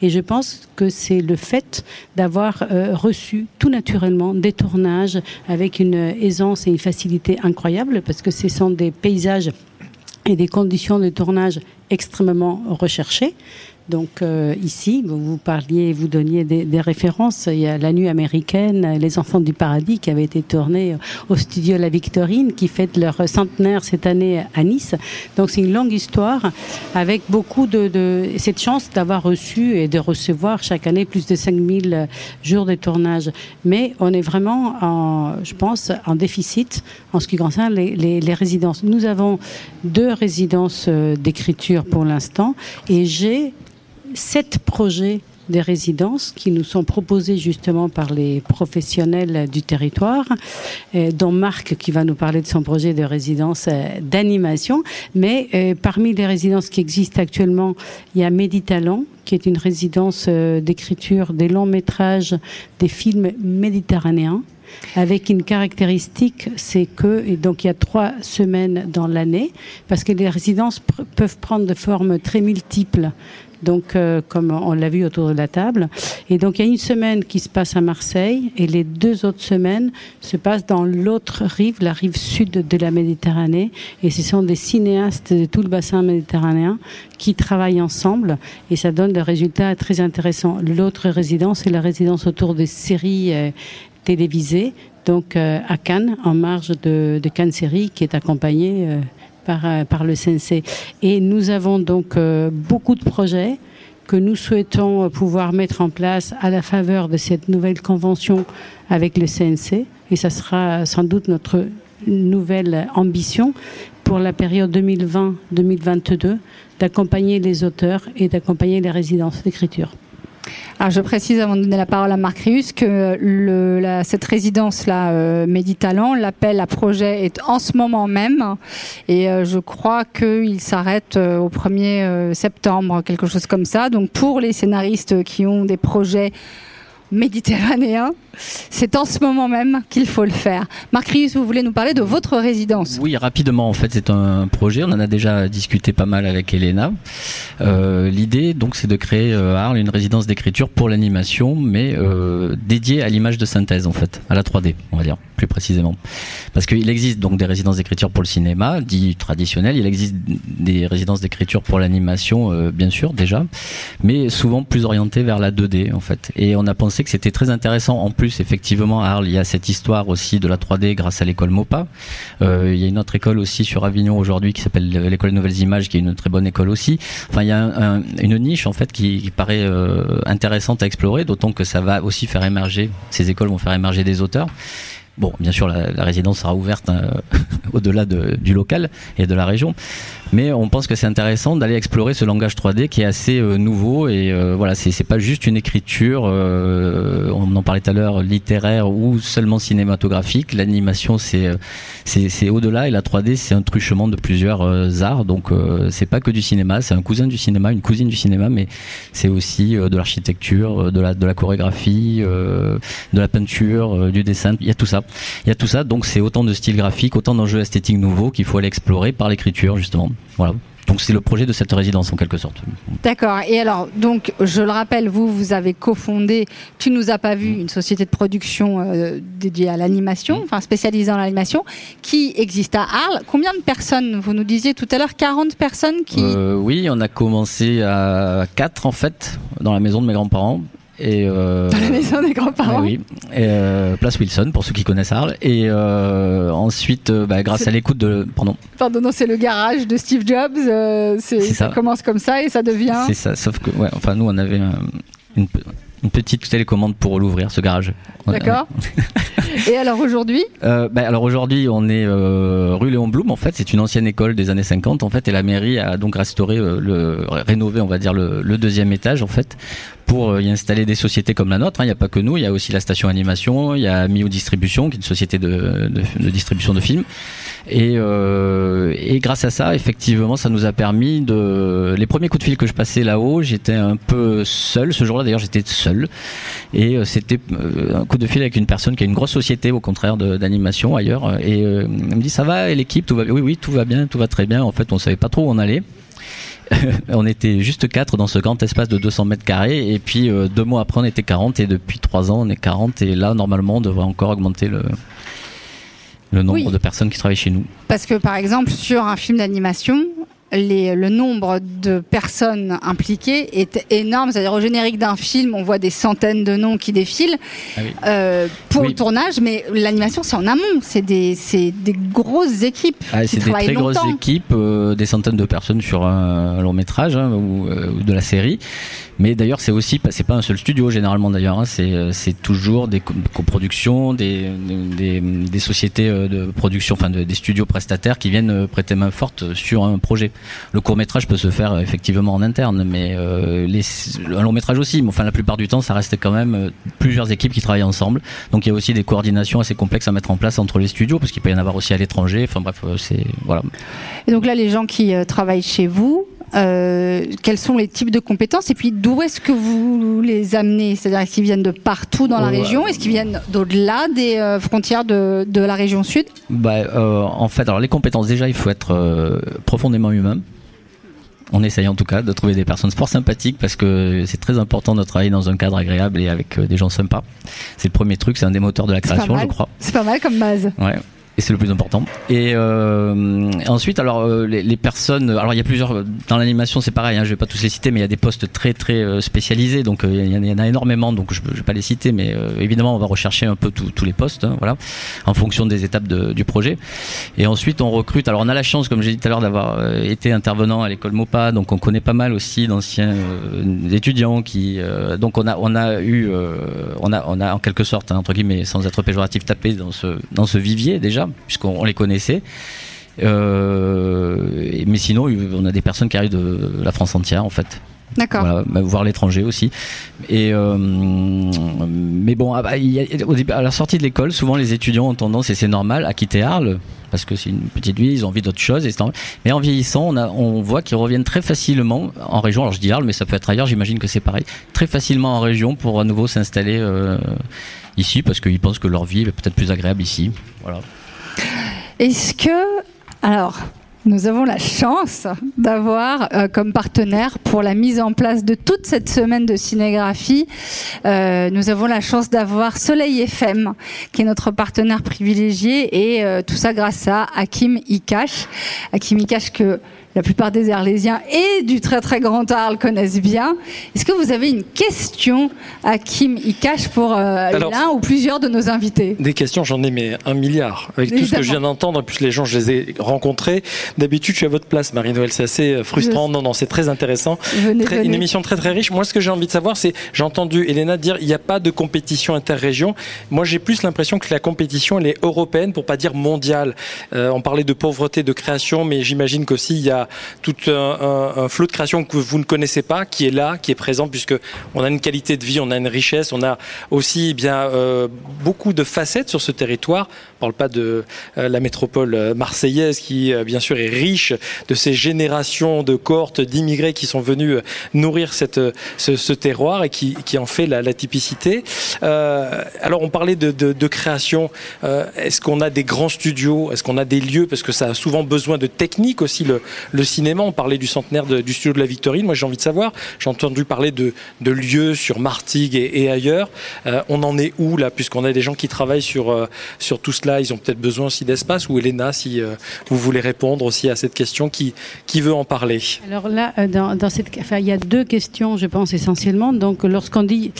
Et je pense que c'est le fait d'avoir euh, reçu tout naturellement des tournages avec une aisance et une facilité incroyable, parce que ce sont des paysages et des conditions de tournage extrêmement recherchées. Donc euh, ici, vous parliez, vous donniez des, références. Il y a La Nuit américaine, Les Enfants du Paradis, qui avait été tourné au studio La Victorine, qui fête leur centenaire cette année à Nice. Donc c'est une longue histoire avec beaucoup de, cette chance d'avoir reçu et de recevoir chaque année plus de 5000 jours de tournage. Mais on est vraiment, en, je pense, en déficit en ce qui concerne les, les, les résidences. Nous avons deux résidences euh, d'écriture pour l'instant et j'ai sept projets des résidences qui nous sont proposés justement par les professionnels du territoire, euh, dont Marc qui va nous parler de son projet de résidence euh, d'animation. Mais euh, parmi les résidences qui existent actuellement, il y a Méditalent, qui est une résidence d'écriture des longs métrages, des films méditerranéens avec une caractéristique, c'est que, et donc il y a trois semaines dans l'année, parce que les résidences peuvent prendre de formes très multiples. Donc, euh, comme on l'a vu autour de la table. Et donc, il y a une semaine qui se passe à Marseille et les deux autres semaines se passent dans l'autre rive, la rive sud de la Méditerranée. Et ce sont des cinéastes de tout le bassin méditerranéen qui travaillent ensemble et ça donne des résultats très intéressants. L'autre résidence, c'est la résidence autour des séries euh, télévisées, donc euh, à Cannes, en marge de, de Cannes Série, qui est accompagnée par, euh, par le CNC. Et nous avons donc euh, beaucoup de projets que nous souhaitons euh, pouvoir mettre en place à la faveur de cette nouvelle convention avec le CNC. Et ça sera sans doute notre nouvelle ambition pour la période 2020-2022 d'accompagner les auteurs et d'accompagner les résidences d'écriture. Alors je précise avant de donner la parole à Marc Rius que cette résidence-là, euh, Méditalent, l'appel à projet est en ce moment même et euh, je crois qu'il s'arrête euh, au 1er euh, septembre, quelque chose comme ça. Donc pour les scénaristes qui ont des projets méditerranéens, c'est en ce moment même qu'il faut le faire. Marc Rius, vous voulez nous parler de votre résidence? Oui, rapidement, en fait, c'est un projet. On en a déjà discuté pas mal avec Elena. Euh, L'idée, donc, c'est de créer euh, à Arles une résidence d'écriture pour l'animation, mais euh, dédiée à l'image de synthèse, en fait, à la 3D, on va dire, plus précisément. Parce qu'il existe donc des résidences d'écriture pour le cinéma, dit traditionnel. Il existe des résidences d'écriture pour l'animation, bien sûr, déjà, mais souvent plus orientées vers la 2D, en fait. Et on a pensé que c'était très intéressant. En plus, effectivement, à Arles, il y a cette histoire aussi de la 3D grâce à l'école MOPA. Euh, il y a une autre école aussi sur Avignon aujourd'hui qui s'appelle l'école nouvelles images, qui est une très bonne école aussi. Enfin, il y a un- un- une niche en fait qui, paraît euh, intéressante à explorer, d'autant que ça va aussi faire émerger. Ces écoles vont faire émerger des auteurs. Bon, bien sûr, la, résidence sera ouverte euh, <laughs> au-delà de- du local et de la région. Mais on pense que c'est intéressant d'aller explorer ce langage 3D qui est assez euh, nouveau et euh, voilà, c'est pas juste une écriture, euh, on en parlait tout à l'heure, littéraire ou seulement cinématographique. L'animation c'est c'est au-delà et la 3D c'est un truchement de plusieurs arts. Donc c'est pas que du cinéma, c'est un cousin du cinéma, une cousine du cinéma, mais c'est aussi de l'architecture, de la de la chorégraphie, de la peinture, du dessin. Il y a tout ça. Il y a tout ça. Donc c'est autant de styles graphiques, autant d'enjeux esthétiques nouveaux qu'il faut aller explorer par l'écriture justement. Voilà. Donc c'est le projet de cette résidence en quelque sorte. D'accord. Et alors, donc, je le rappelle, vous, vous avez cofondé, tu nous as pas vu, une société de production euh, dédiée à l'animation, enfin spécialisée dans l'animation, qui existe à Arles. Combien de personnes Vous nous disiez tout à l'heure 40 personnes qui. Euh, oui, on a commencé à 4 en fait dans la maison de mes grands-parents. Et euh, Dans la maison des grands-parents. Oui, et, euh, place Wilson pour ceux qui connaissent Arles. Et euh, ensuite, bah, grâce à l'écoute de, pardon, Pardon, non, c'est le garage de Steve Jobs. c'est- ça. ça. commence comme ça et ça devient. c'est ça. Sauf que, ouais, enfin nous on avait un- une, une petite télécommande pour l'ouvrir ce garage. D'accord. <laughs> et alors aujourd'hui Euh, bah, alors aujourd'hui, on est euh, rue Léon Blum. En fait, c'est une ancienne école des années 50. En fait, et la mairie a donc restauré, euh, le, rénové, on va dire le, le deuxième étage, en fait, pour euh, y installer des sociétés comme la nôtre. hein. Il n'y a pas que nous. Il y a aussi la station animation. Il y a Mio Distribution, qui est une société de, de, de distribution de films. Et, euh, et grâce à ça, effectivement, ça nous a permis de. Les premiers coups de fil que je passais là-haut, j'étais un peu seul. Ce jour-là, d'ailleurs, j'étais seul. Et euh, c'était euh, un coup de fil avec une personne qui a une grosse société, au contraire d'animation ailleurs. Et euh, elle me dit ça va, l'équipe, tout va bien? Oui, oui, tout va bien, tout va très bien. En fait, on savait pas trop où on allait. <laughs> on était juste quatre dans ce grand espace de 200 mètres carrés et puis euh, deux mois après on était 40 et depuis trois ans on est 40 et là normalement on devrait encore augmenter le, le nombre Oui. de personnes qui travaillent chez nous. Parce que par exemple, sur un film d'animation, les- le nombre de personnes impliquées est énorme. C'est-à-dire au générique d'un film, on voit des centaines de noms qui défilent Ah oui. euh, pour Oui. le tournage, mais l'animation c'est en amont. C'est des, grosses équipes Ah, c'est des très longtemps. grosses équipes, euh, des centaines de personnes sur un long métrage hein, ou, euh, ou de la série. Mais d'ailleurs, c'est aussi, pas- c'est pas un seul studio généralement d'ailleurs. hein, c'est toujours des co- coproductions, des, des, des sociétés de production, enfin de- des studios prestataires qui viennent prêter main forte sur un projet. Le court métrage peut se faire euh, effectivement en interne, mais euh, un long métrage aussi. Mais enfin, la plupart du temps, ça reste quand même euh, plusieurs équipes qui travaillent ensemble. Donc il y a aussi des coordinations assez complexes à mettre en place entre les studios, parce qu'il peut y en avoir aussi à l'étranger. Enfin bref, c'est voilà. Et donc là, les gens qui travaillent chez vous, euh, quels sont les types de compétences et puis d'où est-ce que vous les amenez? C'est-à-dire qu'ils viennent de partout dans la Ouais. région? Est-ce qu'ils viennent d'au-delà des euh, frontières de, de la région sud? Bah, euh, en fait, alors les compétences, déjà, il faut être profondément humain. On essaye en tout cas de trouver des personnes fort sympathiques parce que c'est très important de travailler dans un cadre agréable et avec des gens sympas. C'est le premier truc, c'est un des moteurs de la création, je crois. C'est pas mal comme base. Ouais. Et c'est le plus important. Et euh, ensuite, alors euh, les, personnes, alors il y a plusieurs dans l'animation, c'est pareil. Hein, je vais pas tous les citer, mais il y a des postes très très euh, spécialisés, donc il y, en a- énormément. Donc je, ne vais pas les citer, mais évidemment, on va rechercher un peu tous les postes, hein, voilà, en fonction des étapes du projet. Et ensuite, on recrute. Alors on a la chance, comme j'ai dit tout à l'heure, d'avoir été intervenant à l'école Mopa, donc on connaît pas mal aussi d'anciens étudiants qui. donc on a on a eu, on a on a en quelque sorte hein, entre guillemets, sans être péjoratif, tapé dans ce dans ce vivier déjà, puisqu'on on les connaissait. Euh, mais sinon, on a des personnes qui arrivent de la France entière, en fait. D'accord. Voilà, voire l'étranger aussi. Et euh, mais bon, ah bah, à la sortie de l'école, souvent les étudiants ont tendance, et c'est normal, à quitter Arles parce que c'est une petite ville, ils ont envie d'autre chose. Et mais en vieillissant, on, a, on voit qu'ils reviennent très facilement en région. Alors je dis Arles, mais ça peut être ailleurs. J'imagine que c'est pareil. Très facilement en région pour à nouveau s'installer euh, ici parce qu'ils pensent que leur vie est peut-être plus agréable ici. Voilà. Est-ce que, alors, nous avons la chance d'avoir euh, comme partenaire pour la mise en place de toute cette semaine de cinégraphie, euh, nous avons la chance d'avoir Soleil FM, qui est notre partenaire privilégié, et euh, tout ça grâce à Hakim Ikash. Hakim Ikash que la plupart des Arlésiens et du très très grand Arles connaissent bien. Est-ce que vous avez une question, Hakim Ikash, pour euh, l'un ou plusieurs de nos invités? Des questions, j'en ai mais un milliard. Avec tout ce que je viens d'entendre, en plus les gens, je les ai rencontrés. D'habitude, je suis à votre place, Marie-Noël. C'est assez euh, frustrant. Non, non, c'est très intéressant. Venez, Très- venez. Une émission très très riche. Moi, ce que j'ai envie de savoir, c'est, j'ai entendu Elena dire, il n'y a pas de compétition interrégion. Moi, j'ai plus l'impression que la compétition, elle est européenne, pour pas dire mondiale. Euh, on parlait de pauvreté, de création, mais j'imagine qu'aussi il y a a tout un, un- un flot de création que vous ne connaissez pas, qui est là, qui est présent, puisque on a une qualité de vie, on a une richesse, on a aussi eh bien euh, beaucoup de facettes sur ce territoire. On parle pas de euh, la métropole euh, marseillaise, qui euh, bien sûr est riche de ces générations de cohortes d'immigrés qui sont venus euh, nourrir cette, euh, ce, ce terroir et qui, qui en fait la, la typicité. Alors on parlait de, de, de création. Est-ce qu'on a des grands studios? Est-ce qu'on a des lieux? Parce que ça a souvent besoin de technique aussi, le, le cinéma. On parlait du centenaire du studio de la Victorine. Moi j'ai envie de savoir, j'ai entendu parler de, lieux sur Martigues et, ailleurs. Euh, on en est où là Puisqu'on a des gens qui travaillent sur, euh, sur tout cela, ils ont peut-être besoin aussi d'espace. Ou Elena, si euh, vous voulez répondre aussi à cette question, qui, qui veut en parler? Alors là, dans, cette, il y a deux questions, je pense essentiellement. Donc, lorsqu'on dit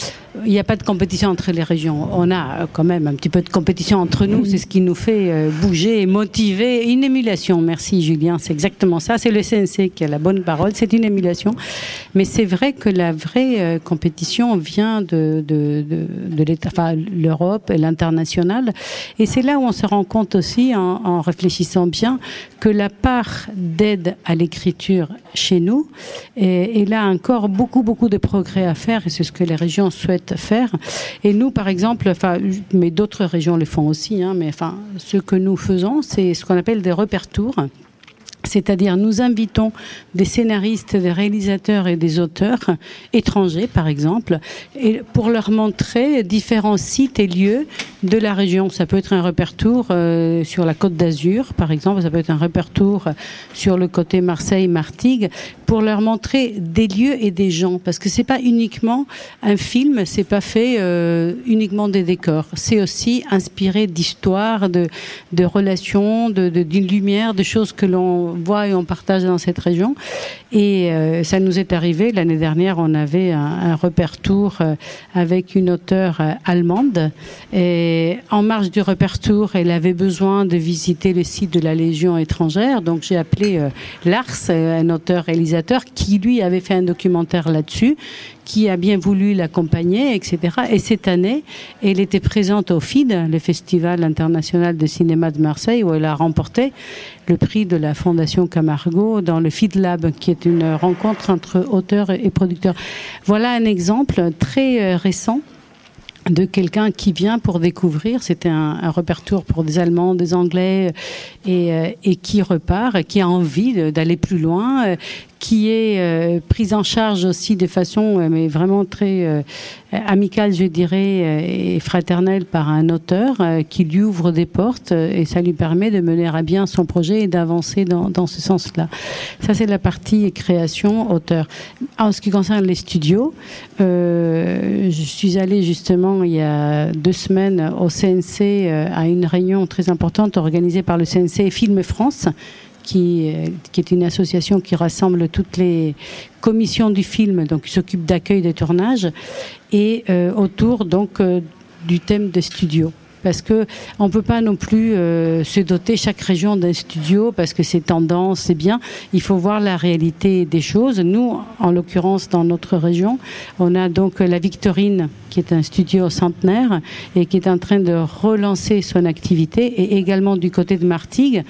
il n'y a pas de compétition entre les régions, on a quand même un petit peu de compétition entre nous. C'est ce qui nous fait bouger motiver. Une émulation. Merci Julien, c'est exactement ça. C'est le CNC qui a la bonne parole. C'est une émulation. Mais c'est vrai que la vraie euh, compétition vient de, de, de, l'Europe et l'international. Et c'est là où on se rend compte aussi, en, réfléchissant bien, que la part d'aide à l'écriture chez nous est, est là encore beaucoup beaucoup de progrès à faire et c'est ce que les régions souhaitent faire. Et nous, par exemple, mais d'autres régions le font aussi, hein, mais enfin, ce que nous faisons, c'est ce qu'on appelle des repères tours. C'est-à-dire, nous invitons des scénaristes, des réalisateurs et des auteurs étrangers, par exemple, pour leur montrer différents sites et lieux de la région. Ça peut être un repère tour euh, sur la côte d'Azur, par exemple. Ça peut être un repère tour sur le côté Marseille-Martigues, pour leur montrer des lieux et des gens. Parce que c'est pas uniquement un film, c'est pas fait euh, uniquement des décors. C'est aussi inspiré d'histoires, de, de relations, de, d'une lumière, de choses que l'on voit et on partage dans cette région. Et euh, ça nous est arrivé l'année dernière, on avait un, un euh, avec une auteure euh, allemande. Et en marge du repère tour, elle avait besoin de visiter le site de la Légion étrangère. Donc j'ai appelé euh, Lars, euh, un auteur réalisateur, qui lui avait fait un documentaire là-dessus qui a bien voulu l'accompagner, etc. Et cette année, elle était présente au FID, le Festival international de cinéma de Marseille, où elle a remporté le prix de la Fondation Camargo dans le FID Lab, qui est une rencontre entre auteurs et producteurs. Voilà un exemple très euh, récent de quelqu'un qui vient pour découvrir. C'était un, un repère tour pour des Allemands, des Anglais, et, euh, et qui repart, qui a envie d'aller plus loin, euh, qui est euh, prise en charge aussi de façon, euh, mais vraiment très euh, amicale, je dirais, et fraternelle par un auteur qui lui ouvre des portes et ça lui permet de mener à bien son projet et d'avancer dans, ce sens-là. Ça, c'est la partie création, auteur. En ce qui concerne les studios, je suis allée justement il y a deux semaines au CNC à une réunion très importante organisée par le CNC Film France qui, euh, qui est une association qui rassemble toutes les commissions du film, donc qui s'occupe d'accueil des tournages, et euh, autour donc euh, du thème des studios. Parce que on peut pas non plus euh, se doter chaque région d'un studio parce que c'est tendance, c'est bien. Il faut voir la réalité des choses. Nous, en l'occurrence, dans notre région, on a donc la Victorine qui est un studio centenaire et qui est en train de relancer son activité. Et également du côté de Martigues,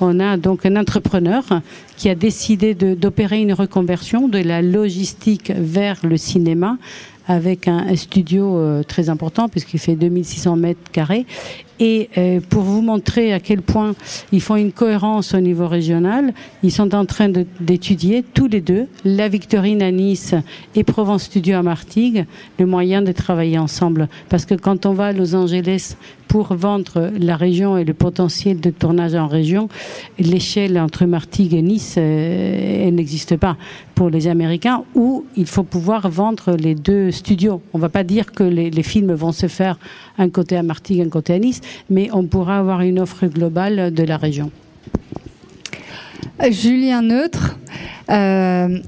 on a donc un entrepreneur qui a décidé d'opérer une reconversion de la logistique vers le cinéma avec un, studio euh, très important puisqu'il fait 2600 mètres carrés. Et euh, pour vous montrer à quel point ils font une cohérence au niveau régional, ils sont en train d'étudier tous les deux, la Victorine à Nice et Provence Studio à Martigues, le moyen de travailler ensemble. Parce que quand on va à Los Angeles pour vendre la région et le potentiel de tournage en région, l'échelle entre Martigues et Nice, euh, elle n'existe pas pour les Américains, où il faut pouvoir vendre les deux studios. On ne va pas dire que les, les films vont se faire un côté à Martigues, un côté à Nice, mais on pourra avoir une offre globale de la région. Julien Neutre, euh,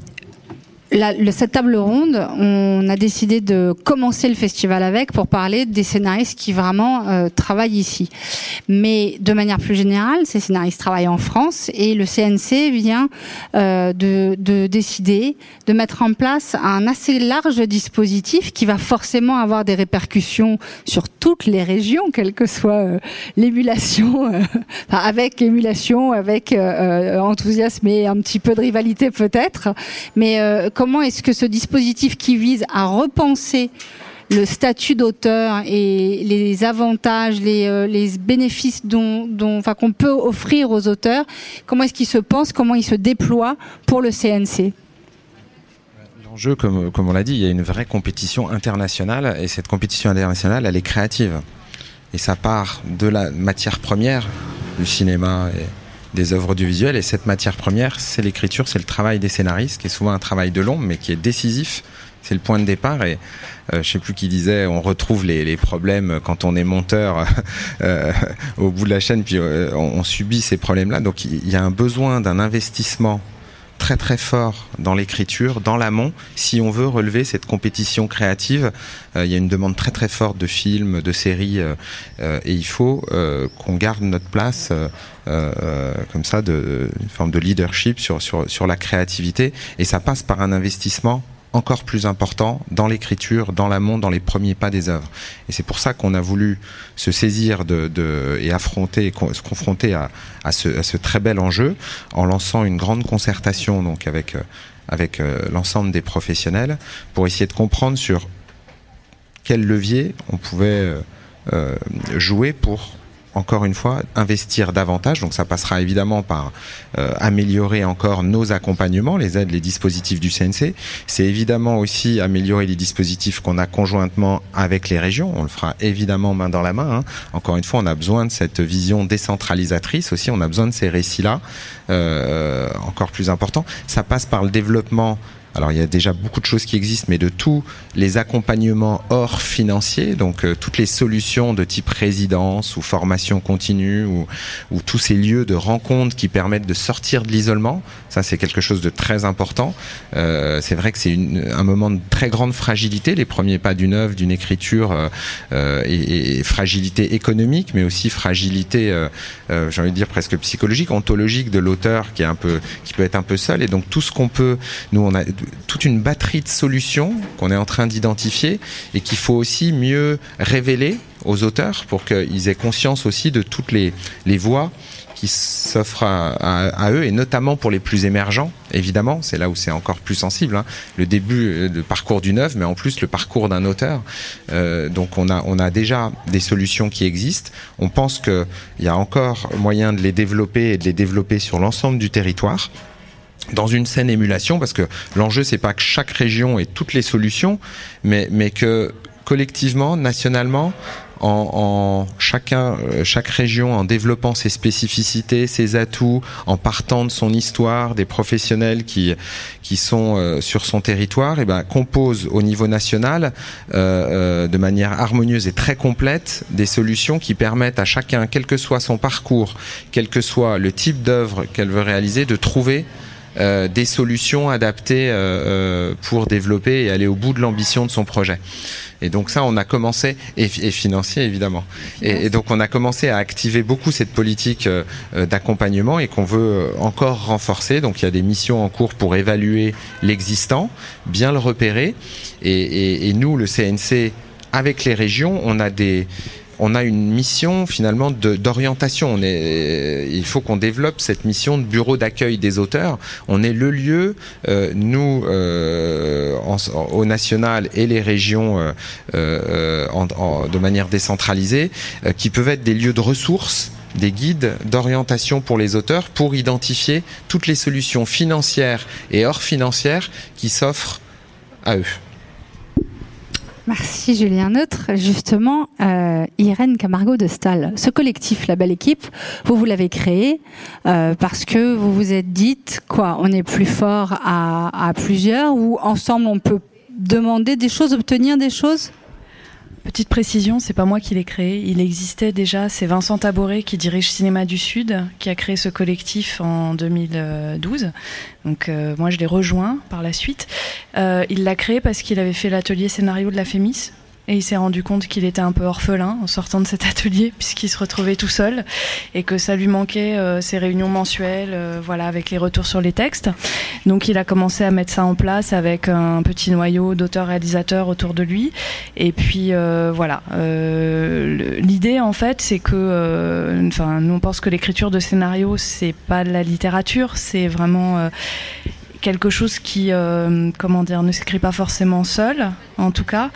la- le- cette table ronde, on a décidé de commencer le festival avec pour parler des scénaristes qui vraiment euh, travaillent ici. Mais de manière plus générale, ces scénaristes travaillent en France et le CNC vient euh, de, de décider de mettre en place un assez large dispositif qui va forcément avoir des répercussions sur toutes les régions, quelle que soit euh, l'émulation, euh, avec émulation, avec euh, euh, enthousiasme et un petit peu de rivalité peut-être. Mais comment est-ce que ce dispositif qui vise à repenser le statut d'auteur et les avantages, les, euh, bénéfices dont, qu'on peut offrir aux auteurs, comment est-ce qu'il se pense, comment il se déploie pour le CNC L'enjeu, comme, comme on l'a dit, il y a une vraie compétition internationale et cette compétition internationale, elle est créative. Et ça part de la matière première du cinéma et des œuvres audiovisuelles. Et cette matière première, c'est l'écriture, c'est le travail des scénaristes, qui est souvent un travail de long, mais qui est décisif. C'est le point de départ. Et euh, je sais plus qui disait, on retrouve les, problèmes quand on est monteur <laughs> euh, au bout de la chaîne, puis euh, on, subit ces problèmes-là. Donc il y a un besoin d'un investissement très très fort dans l'écriture, dans l'amont, si on veut relever cette compétition créative. Euh, il y a une demande très très forte de films, de séries, et il faut qu'on garde notre place comme ça, de, une forme de leadership sur, sur, sur la créativité, et ça passe par un investissement encore plus important dans l'écriture, dans l'amont, dans les premiers pas des œuvres. Et c'est pour ça qu'on a voulu se saisir de, de et affronter, se confronter à, à, ce, à ce très bel enjeu en lançant une grande concertation donc avec euh, avec euh, l'ensemble des professionnels pour essayer de comprendre sur quel levier on pouvait euh, euh, jouer pour encore une fois investir davantage. Donc ça passera évidemment par euh, améliorer encore nos accompagnements les aides les dispositifs du CNC c'est évidemment aussi améliorer les dispositifs qu'on a conjointement avec les régions. On le fera évidemment main dans la main hein. encore une fois on a besoin de cette vision décentralisatrice aussi. On a besoin de ces récits là euh, encore plus important ça passe par le développement alors il y a déjà beaucoup de choses qui existent, mais de tous les accompagnements hors financiers, donc euh, toutes les solutions de type résidence ou formation continue ou, ou tous ces lieux de rencontre qui permettent de sortir de l'isolement, ça c'est quelque chose de très important. Euh, c'est vrai que c'est un moment de très grande fragilité, les premiers pas d'une œuvre, d'une écriture, euh, euh, et, fragilité économique, mais aussi fragilité, j'ai envie de dire presque psychologique, ontologique de l'auteur qui est un peu, qui peut être un peu seul. Et donc tout ce qu'on peut, nous on a toute une batterie de solutions qu'on est en train d'identifier et qu'il faut aussi mieux révéler aux auteurs pour qu'ils aient conscience aussi de toutes les, les voies qui s'offrent à, eux et notamment pour les plus émergents évidemment. C'est là où c'est encore plus sensible hein. le début euh, de parcours d'une œuvre mais en plus le parcours d'un auteur. Euh, donc on a on a déjà des solutions qui existent. On pense que il y a encore moyen de les développer et de les développer sur l'ensemble du territoire dans une saine émulation parce que l'enjeu c'est pas que chaque région ait toutes les solutions mais mais que collectivement nationalement en, en chacun euh, chaque région en développant ses spécificités ses atouts en partant de son histoire des professionnels qui qui sont euh, sur son territoire et ben compose au niveau national euh, euh, de manière harmonieuse et très complète des solutions qui permettent à chacun quel que soit son parcours quel que soit le type d'œuvre qu'elle veut réaliser de trouver euh, des solutions adaptées euh, euh, pour développer et aller au bout de l'ambition de son projet. Et donc ça, on a commencé, et, financier évidemment. Et, donc on a commencé à activer beaucoup cette politique euh, d'accompagnement et qu'on veut euh, encore renforcer. Donc il y a des missions en cours pour évaluer l'existant, bien le repérer. Et nous, le CNC, avec les régions, on a des on a une mission finalement d'orientation. Il faut qu'on développe cette mission de bureau d'accueil des auteurs. On est le lieu, euh, nous, euh, au national et les régions euh, euh, de manière décentralisée, qui peuvent être des lieux de ressources des guides d'orientation pour les auteurs pour identifier toutes les solutions financières et hors financières qui s'offrent à eux. Merci Julien Neutre. Justement, euh, Irène Camargo de Stal, ce collectif, la belle équipe, vous vous l'avez créé euh, parce que vous vous êtes dites quoi On est plus fort à, à plusieurs ou ensemble on peut demander des choses, obtenir des choses? Petite précision, c'est pas moi qui l'ai créé. Il existait déjà. C'est Vincent Taboré qui dirige Cinéma du Sud, qui a créé ce collectif en 2012. Donc euh, moi, je l'ai rejoint par la suite. Euh, il l'a créé parce qu'il avait fait l'atelier scénario de la Fémis. Et il s'est rendu compte qu'il était un peu orphelin en sortant de cet atelier <laughs> puisqu'il se retrouvait tout seul et que ça lui manquait euh, ses réunions mensuelles, euh, voilà, avec les retours sur les textes. Donc il a commencé à mettre ça en place avec un petit noyau d'auteurs-réalisateurs autour de lui. Et puis euh, voilà, l'idée en fait, c'est que, enfin, nous on pense que l'écriture de scénario c'est pas de la littérature, c'est vraiment quelque chose qui, euh, comment dire, ne s'écrit pas forcément seul, en tout cas.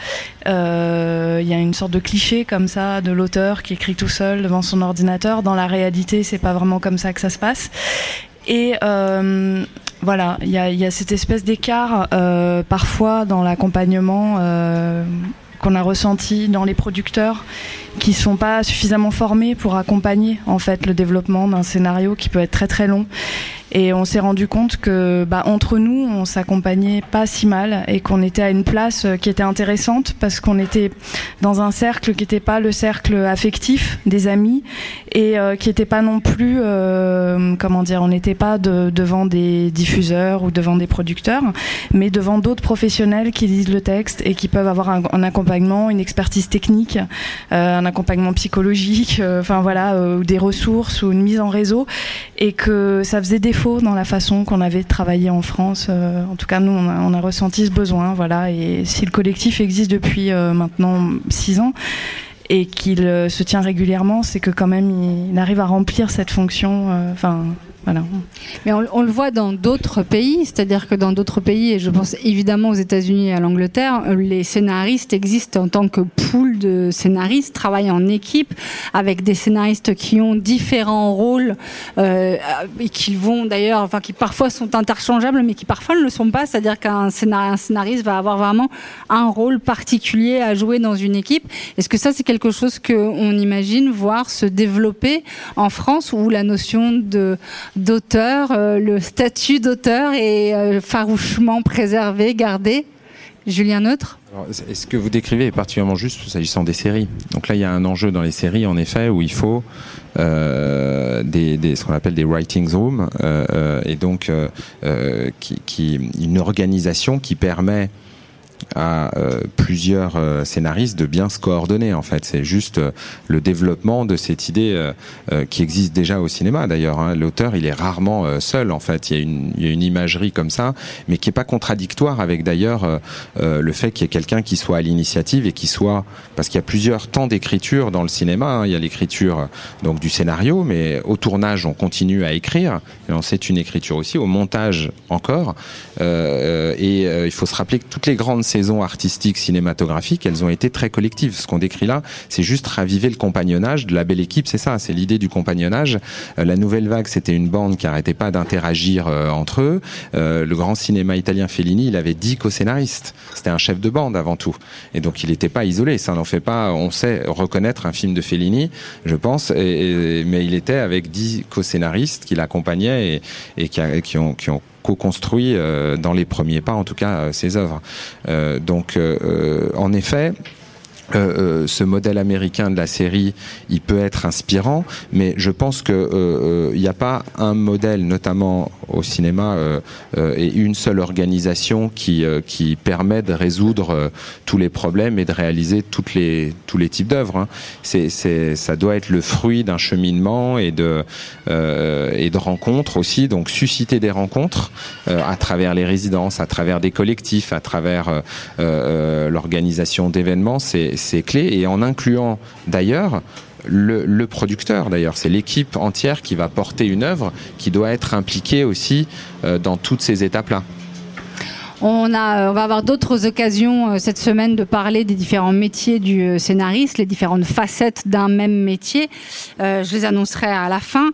Euh, Il y a une sorte de cliché comme ça de l'auteur qui écrit tout seul devant son ordinateur. Dans la réalité, c'est pas vraiment comme ça que ça se passe. Et euh, voilà, il y y a cette espèce d'écart euh, parfois dans l'accompagnement euh, qu'on a ressenti dans les producteurs qui sont pas suffisamment formés pour accompagner en fait le développement d'un scénario qui peut être très très long. Et on s'est rendu compte que, bah, entre nous, on s'accompagnait pas si mal et qu'on était à une place euh, qui était intéressante parce qu'on était dans un cercle qui n'était pas le cercle affectif des amis et euh, qui n'était pas non plus, euh, comment dire, on n'était pas de- devant des diffuseurs ou devant des producteurs, mais devant d'autres professionnels qui lisent le texte et qui peuvent avoir un, accompagnement, une expertise technique, un accompagnement psychologique, enfin voilà, des ressources ou une mise en réseau, et que ça faisait défaut dans la façon qu'on avait travaillé en France. euh, en tout cas, nous, on a, ressenti ce besoin, voilà. Et si le collectif existe depuis euh, maintenant six ans et qu'il euh, se tient régulièrement, c'est que quand même il, il arrive à remplir cette fonction. Enfin, voilà. Mais on, le voit dans d'autres pays, c'est-à-dire que dans d'autres pays, et je pense évidemment aux États-Unis et à l'Angleterre, les scénaristes existent en tant que pool de scénaristes, travaillent en équipe avec des scénaristes qui ont différents rôles euh, et qui vont d'ailleurs, enfin qui parfois sont interchangeables, mais qui parfois ne le sont pas. C'est-à-dire qu'un scénar- un scénariste va avoir vraiment un rôle particulier à jouer dans une équipe. Est-ce que ça c'est quelque chose que on imagine voir se développer en France où la notion de d'auteur, euh, le statut d'auteur est euh, farouchement préservé, gardé Julien Neutre Alors, est- ce que vous décrivez est particulièrement juste s'agissant des séries? Donc là, il y a un enjeu dans les séries, en effet, où il faut euh, des, ce qu'on appelle des writing rooms, et donc une organisation qui permet à euh, plusieurs euh, scénaristes de bien se coordonner en fait c'est juste euh, le développement de cette idée euh, euh, qui existe déjà au cinéma d'ailleurs hein. l'auteur il est rarement euh, seul en fait il y, a une, il y a une imagerie comme ça mais qui est pas contradictoire avec d'ailleurs le fait qu'il y ait quelqu'un qui soit à l'initiative et qui soit parce qu'il y a plusieurs temps d'écriture dans le cinéma hein. il y a l'écriture donc du scénario mais au tournage on continue à écrire et on c'est une écriture aussi au montage encore et il faut se rappeler que toutes les grandes saisons artistiques cinématographiques, elles ont été très collectives. Ce qu'on décrit là, c'est juste raviver le compagnonnage de la belle équipe. C'est ça, c'est l'idée du compagnonnage. Euh, la nouvelle vague, c'était une bande qui arrêtait pas d'interagir euh, entre eux. Euh, le grand cinéma italien Fellini, il avait dix co-scénaristes. C'était un chef de bande avant tout, et donc il n'était pas isolé. Ça n'en fait pas. On sait reconnaître un film de Fellini, je pense, mais il était avec dix co-scénaristes qui l'accompagnaient et, qui ont co-construit euh, dans les premiers pas, en tout cas, euh, ses œuvres. Euh, donc, en effet. Euh, euh, ce modèle américain de la série, il peut être inspirant, mais je pense que euh, euh, il n'y a pas un modèle, notamment au cinéma, et une seule organisation qui qui permet de résoudre tous les problèmes et de réaliser toutes les tous les types d'œuvres. hein. C'est c'est ça doit être le fruit d'un cheminement et de et de rencontres aussi, donc susciter des rencontres à travers les résidences, à travers des collectifs, à travers l'organisation d'événements, c'est c'est clé et en incluant d'ailleurs le, le producteur d'ailleurs, c'est l'équipe entière qui va porter une œuvre qui doit être impliquée aussi euh, dans toutes ces étapes-là. On, a, on va avoir d'autres occasions euh, cette semaine de parler des différents métiers du euh, scénariste, les différentes facettes d'un même métier. Euh, je les annoncerai à la fin.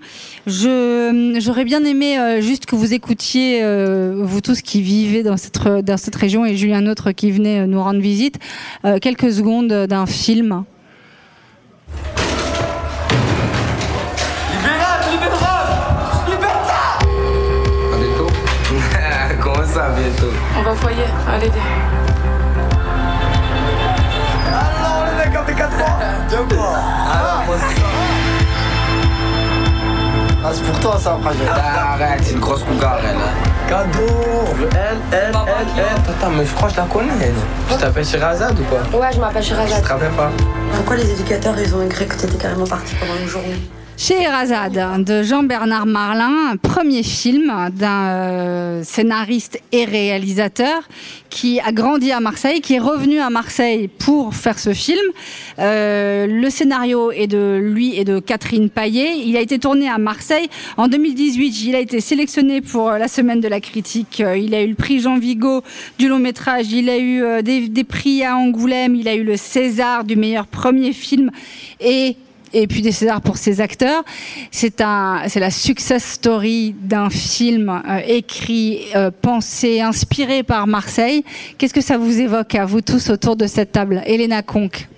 J'aurais bien aimé euh, juste que vous écoutiez, euh, vous tous qui vivez dans cette, dans cette région et Julien Neutre qui venait euh, nous rendre visite, euh, quelques secondes d'un film. au foyer. Allez, viens. Alors, les mecs, on 4 c'est c'est pour toi, ça, fragile. Ah, arrête, c'est une grosse cougar, elle. Hein. Cadeau Elle, elle, elle, elle. Attends, mais je crois que je la connais. Tu t'appelles Shirazade ou quoi? Ouais, je m'appelle Shirazade. Tu te rappelles pas? Pourquoi les éducateurs, ils ont écrit que t'étais carrément parti pendant une journée? Scheherazade de Jean-Bernard Marlin, premier film d'un euh, scénariste et réalisateur qui a grandi à Marseille, qui est revenu à Marseille pour faire ce film. Euh, le scénario est de lui et de Catherine Paillet. Il a été tourné à Marseille en 2018. Il a été sélectionné pour la semaine de la critique. Euh, Il a eu le prix Jean Vigo du long métrage. Il a eu des prix à Angoulême. Il a eu le César du meilleur premier film et et puis des Césars pour ses acteurs. C'est la success story d'un film euh, écrit, euh, pensé, inspiré par Marseille. Qu'est-ce que ça vous évoque à vous tous autour de cette table, Elena Conque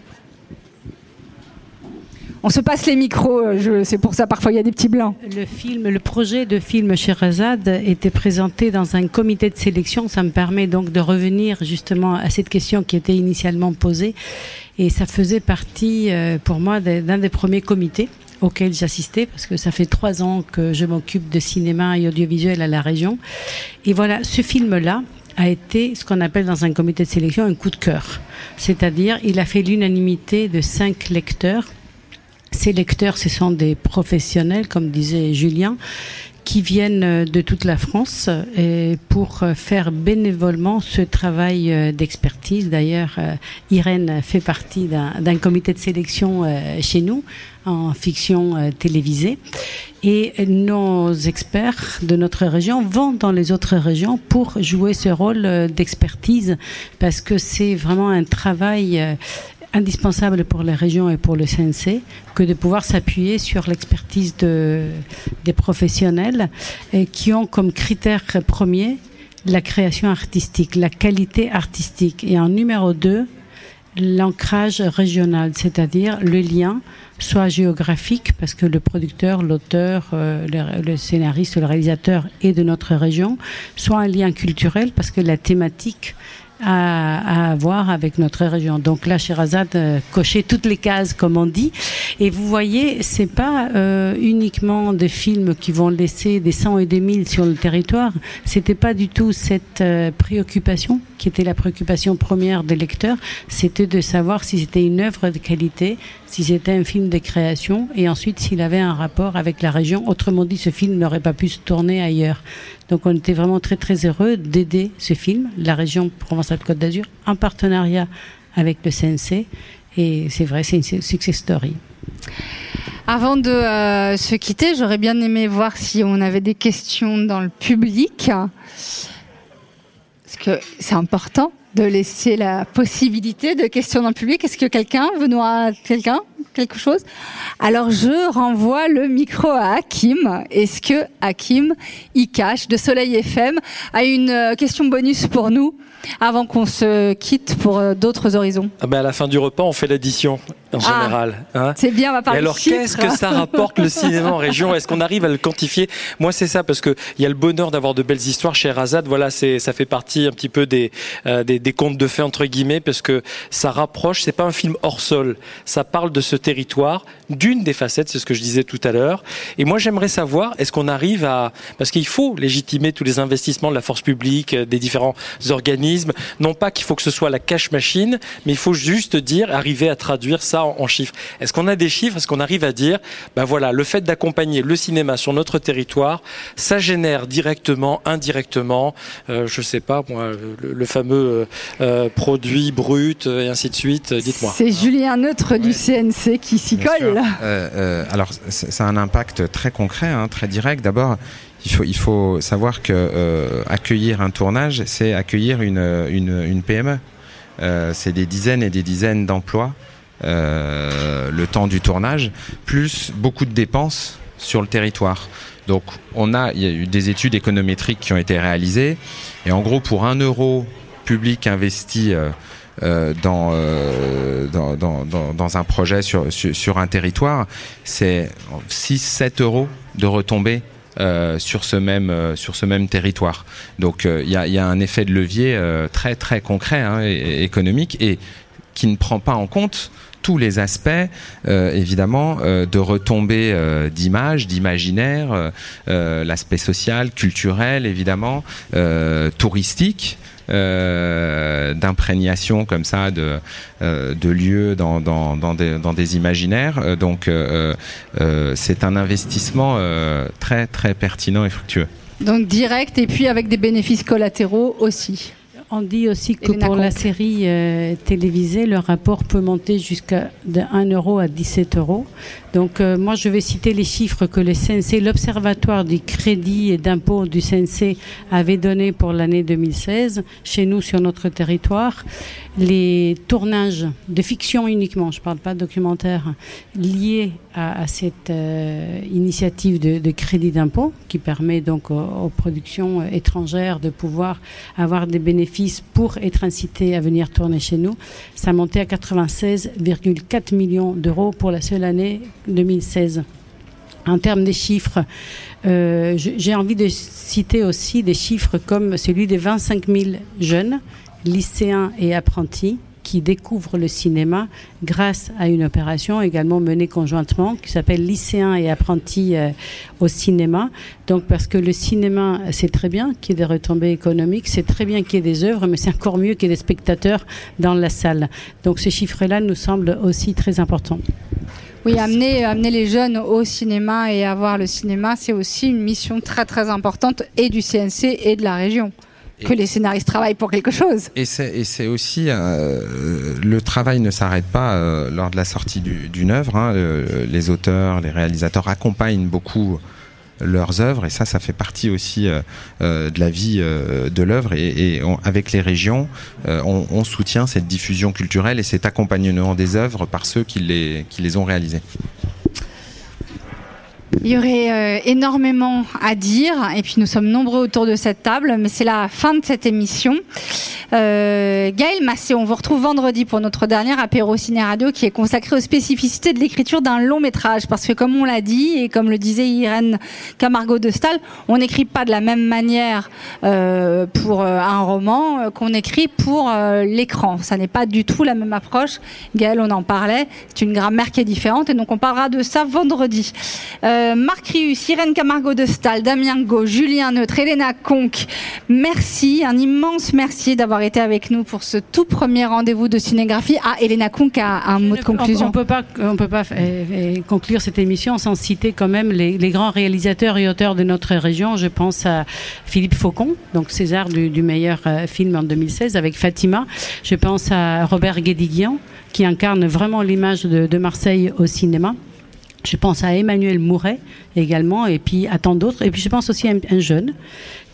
On se passe les micros. euh, C'est pour ça parfois il y a des petits blancs. Le film, le projet de film Sherazade était présenté dans un comité de sélection. Ça me permet donc de revenir justement à cette question qui était initialement posée. Et ça faisait partie euh, pour moi d'un des premiers comités auxquels j'assistais parce que ça fait trois ans que je m'occupe de cinéma et audiovisuel à la région. Et voilà, ce film-là a été ce qu'on appelle dans un comité de sélection un coup de cœur. C'est-à-dire, il a fait l'unanimité de cinq lecteurs ces lecteurs, ce sont des professionnels, comme disait Julien, qui viennent euh, de toute la France euh, pour euh, faire bénévolement ce travail d'expertise. D'ailleurs, Irène fait partie d'un comité de sélection chez nous en fiction télévisée. Et nos experts de notre région vont dans les autres régions pour jouer ce rôle d'expertise parce que c'est vraiment un travail indispensable pour les régions et pour le CNC que de pouvoir s'appuyer sur l'expertise de, des professionnels et qui ont comme critère premier la création artistique, la qualité artistique. Et en numéro 2, l'ancrage régional, c'est-à-dire le lien soit géographique, parce que le producteur, l'auteur, euh, le, le scénariste, le réalisateur est de notre région, soit un lien culturel, parce que la thématique à, à avoir avec notre région. Donc là, Sherazade euh, cochait toutes les cases, comme on dit. Et vous voyez, c'est pas euh, uniquement des films qui vont laisser des cent et des mille sur le territoire. C'était pas du tout cette euh, préoccupation qui était la préoccupation première des lecteurs. C'était de savoir si c'était une œuvre de qualité, si c'était un film de création, et ensuite s'il avait un rapport avec la région. Autrement dit, ce film n'aurait pas pu se tourner ailleurs. Donc on était vraiment très très heureux d'aider ce film, la région Provence-Alpes-Côte d'Azur, en partenariat avec le CNC. Et c'est vrai, c'est une su- success story. Avant de euh, se quitter, j'aurais bien aimé voir si on avait des questions dans le public. Parce que c'est important de laisser la possibilité de questions dans le public. Est-ce que quelqu'un veut nous quelqu'un quelque chose? Alors je renvoie le micro à Hakim. Est-ce que Hakim Ikash de Soleil FM a une euh, question bonus pour nous avant qu'on se quitte pour euh, d'autres horizons? Ah ben à la fin du repas, on fait l'addition en Ah, général. hein. C'est bien, on va Et parler alors, chiffres. qu'est-ce que ça rapporte le cinéma en région? Est-ce qu'on arrive à le quantifier? Moi, c'est ça, parce que il y a le bonheur d'avoir de belles histoires chez Razad. Voilà, c'est ça fait partie un petit peu des, euh, des des contes de fées entre guillemets, parce que ça rapproche. C'est pas un film hors sol. Ça parle de ce territoire, d'une des facettes. C'est ce que je disais tout à l'heure. Et moi, j'aimerais savoir, est-ce qu'on arrive à parce qu'il faut légitimer tous les investissements de la force publique, euh, des différents organismes. Non pas qu'il faut que ce soit la cash machine, mais il faut juste dire, arriver à traduire ça en, en chiffres. Est-ce qu'on a des chiffres? Est-ce qu'on arrive à dire, ben voilà, le fait d'accompagner le cinéma sur notre territoire, ça génère directement, indirectement, euh, je sais pas moi, le, le fameux euh, euh, produit brut euh, et ainsi de suite. Dites-moi. C'est Julien Neutre du CNC qui s'y colle. Euh, euh, alors, ça a un impact très concret, hein, très direct. D'abord, il faut, il faut savoir que euh, accueillir un tournage, c'est accueillir une, une, une PME. Euh, c'est des dizaines et des dizaines d'emplois euh, le temps du tournage, plus beaucoup de dépenses sur le territoire. Donc, on a, il y a eu des études économétriques qui ont été réalisées, et en gros, pour un euro public investi euh, euh, dans, dans, dans, un projet sur, sur, un territoire, c'est 6-7 euros de retombées sur ce même sur ce même territoire. Donc il y, a, y a un effet de levier très très concret hein, et, et économique et qui ne prend pas en compte tous les aspects, euh, évidemment, euh, de retombées euh, d'image, d'imaginaire, euh, euh, l'aspect social, culturel, évidemment, touristique. d'imprégnation comme ça de, lieux dans, des, dans des imaginaires. Donc c'est un investissement très très pertinent et fructueux. Donc direct et puis avec des bénéfices collatéraux aussi. On dit aussi que Elena pour la série euh, télévisée, le rapport peut monter jusqu'à de 1 euro à 17 euros. Donc euh, moi, je vais citer les chiffres que le CNC, l'Observatoire du crédit et d'impôt du CNC avait donné pour l'année 2016 chez nous sur notre territoire. Les tournages de fiction uniquement, je ne parle pas de documentaire, liés à, cette euh, initiative de, crédit d'impôt qui permet donc aux, aux productions étrangères de pouvoir avoir des bénéfices pour être incitées à venir tourner chez nous. Ça monté à 96,4 millions d'euros pour la seule année 2016. En termes des chiffres, euh, j'ai envie de citer aussi des chiffres comme celui des 25 000 jeunes, lycéens et apprentis qui découvrent le cinéma grâce à une opération également menée conjointement qui s'appelle lycéens et apprentis euh, au cinéma. Donc parce que le cinéma, c'est très bien qu'il y ait des retombées économiques, c'est très bien qu'il y ait des œuvres, mais c'est encore mieux qu'il y ait des spectateurs dans la salle. Donc ces chiffres-là nous semblent aussi très importants. Oui, amener, amener les jeunes au cinéma et avoir le cinéma, c'est aussi une mission très très importante et du CNC et de la région. Que les scénaristes travaillent pour quelque chose. Et c'est et c'est aussi euh, le travail ne s'arrête pas euh, lors de la sortie du- d'une œuvre. hein. Le- les auteurs, les réalisateurs accompagnent beaucoup leurs œuvres et ça, ça fait partie aussi euh, euh, de la vie euh, de l'œuvre. Et, avec les régions, on, on soutient cette diffusion culturelle et cet accompagnement des œuvres par ceux qui les qui les ont réalisées. Il y aurait euh, énormément à dire et puis nous sommes nombreux autour de cette table, mais c'est la fin de cette émission. Euh, Gaël Massé, on vous retrouve vendredi pour notre dernier apéro ciné radio qui est consacré aux spécificités de l'écriture d'un long métrage parce que comme on l'a dit et comme le disait Irène Camargo de Stal, on n'écrit pas de la même manière euh, pour un roman qu'on écrit pour l'écran. Ça n'est pas du tout la même approche. Gaël, on en parlait. C'est une grammaire qui est différente et donc on parlera de ça vendredi. Marc Rius, Irène Camargo de Stal, Damien Go, Julien Neutre, Elena Conque, merci, un immense merci d'avoir été avec nous pour ce tout premier rendez-vous de cinégraphie. Ah, Elena Conque a un mot de conclusion. On, on peut pas, on peut pas euh, euh, conclure cette émission sans citer quand même les, les grands réalisateurs et auteurs de notre région. Je pense à Philippe Faucon, donc César du, du meilleur euh, film en 2016 avec Fatima. Je pense à Robert Guédiguian qui incarne vraiment l'image de, de Marseille au cinéma. Je pense à Emmanuel Mouret également, et puis à tant d'autres. Et puis je pense aussi à un, un jeune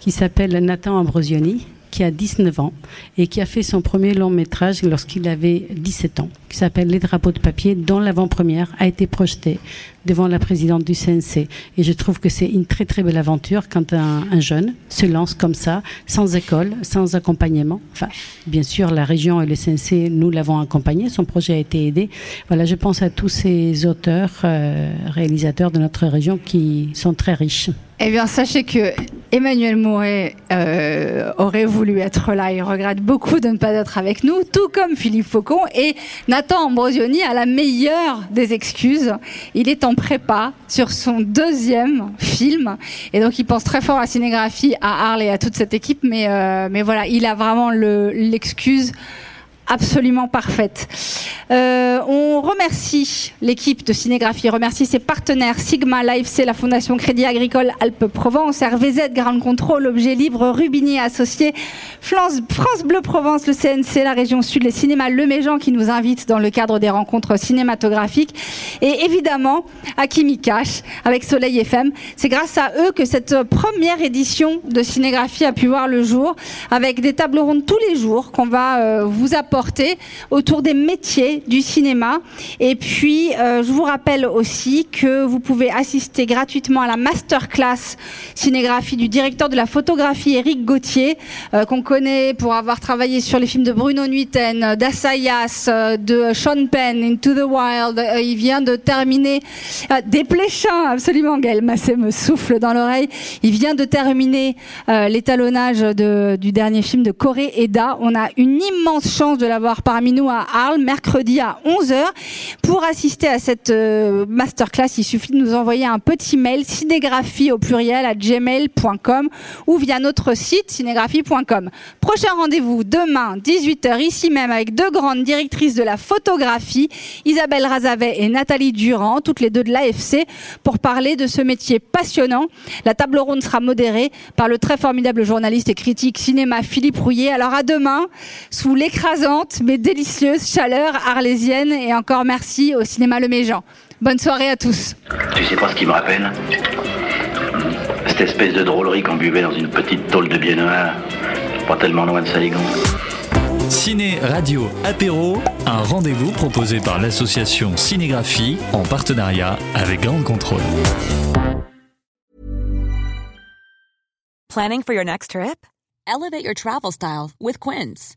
qui s'appelle Nathan Ambrosioni, qui a 19 ans et qui a fait son premier long métrage lorsqu'il avait 17 ans, qui s'appelle Les drapeaux de papier, dont l'avant-première a été projetée devant la présidente du CNC. Et je trouve que c'est une très très belle aventure quand un, un jeune se lance comme ça, sans école, sans accompagnement. Enfin, bien sûr, la région et le CNC, nous l'avons accompagné, son projet a été aidé. Voilà, je pense à tous ces auteurs, euh, réalisateurs de notre région qui sont très riches. Eh bien, sachez que Emmanuel Mouret euh, aurait voulu être là. Il regrette beaucoup de ne pas être avec nous, tout comme Philippe Faucon. Et Nathan Ambrosioni a la meilleure des excuses. Il est prépa sur son deuxième film. Et donc, il pense très fort à Cinégraphie, à Arles et à toute cette équipe. Mais, euh, mais voilà, il a vraiment le- l'excuse absolument parfaite. Euh, on remercie l'équipe de Cinégraphie, remercie ses partenaires Sigma, l'AFC, la Fondation Crédit Agricole Alpes-Provence, RVZ, Grand Contrôle, Objet Libre, Rubini Associés, France, France Bleu Provence, le CNC, la région Sud, les cinémas Le Méjean qui nous invitent dans le cadre des rencontres cinématographiques et évidemment à Kimi Cash avec Soleil FM. C'est grâce à eux que cette première édition de Cinégraphie a pu voir le jour avec des tables rondes tous les jours qu'on va euh, vous apporter autour des métiers du cinéma Et puis, euh, je vous rappelle aussi que vous pouvez assister gratuitement à la masterclass cinégraphie du directeur de la photographie, Eric Gauthier, euh, qu'on connaît pour avoir travaillé sur les films de Bruno Nuiten, d'Assayas, euh, de Sean Penn, Into the Wild. Il vient de terminer des Pléchins, absolument, Gaël Massé me souffle dans l'oreille. Il vient de terminer l'étalonnage du dernier film de Corée Eda. On a une immense chance de l'avoir parmi nous à Arles, mercredi à 11h. Pour assister à cette euh, masterclass, il suffit de nous envoyer un petit mail, cinégraphie au pluriel à gmail.com ou via notre site cinégraphie.com. Prochain rendez-vous demain, 18h, ici même, avec deux grandes directrices de la photographie, Isabelle Razavet et Nathalie Durand, toutes les deux de l'AFC, pour parler de ce métier passionnant. La table ronde sera modérée par le très formidable journaliste et critique cinéma Philippe Rouillet. Alors à demain, sous mais délicieuse chaleur arlésienne et encore merci au cinéma Le Méjean. Bonne soirée à tous. Tu sais pas ce qui me rappelle Cette espèce de drôlerie qu'on buvait dans une petite tôle de biais noir, pas tellement loin de Saigon. Ciné, radio, apéro, un rendez-vous proposé par l'association Cinégraphie en partenariat avec Grande Contrôle. Planning for your next trip? Elevate your travel style with Quince.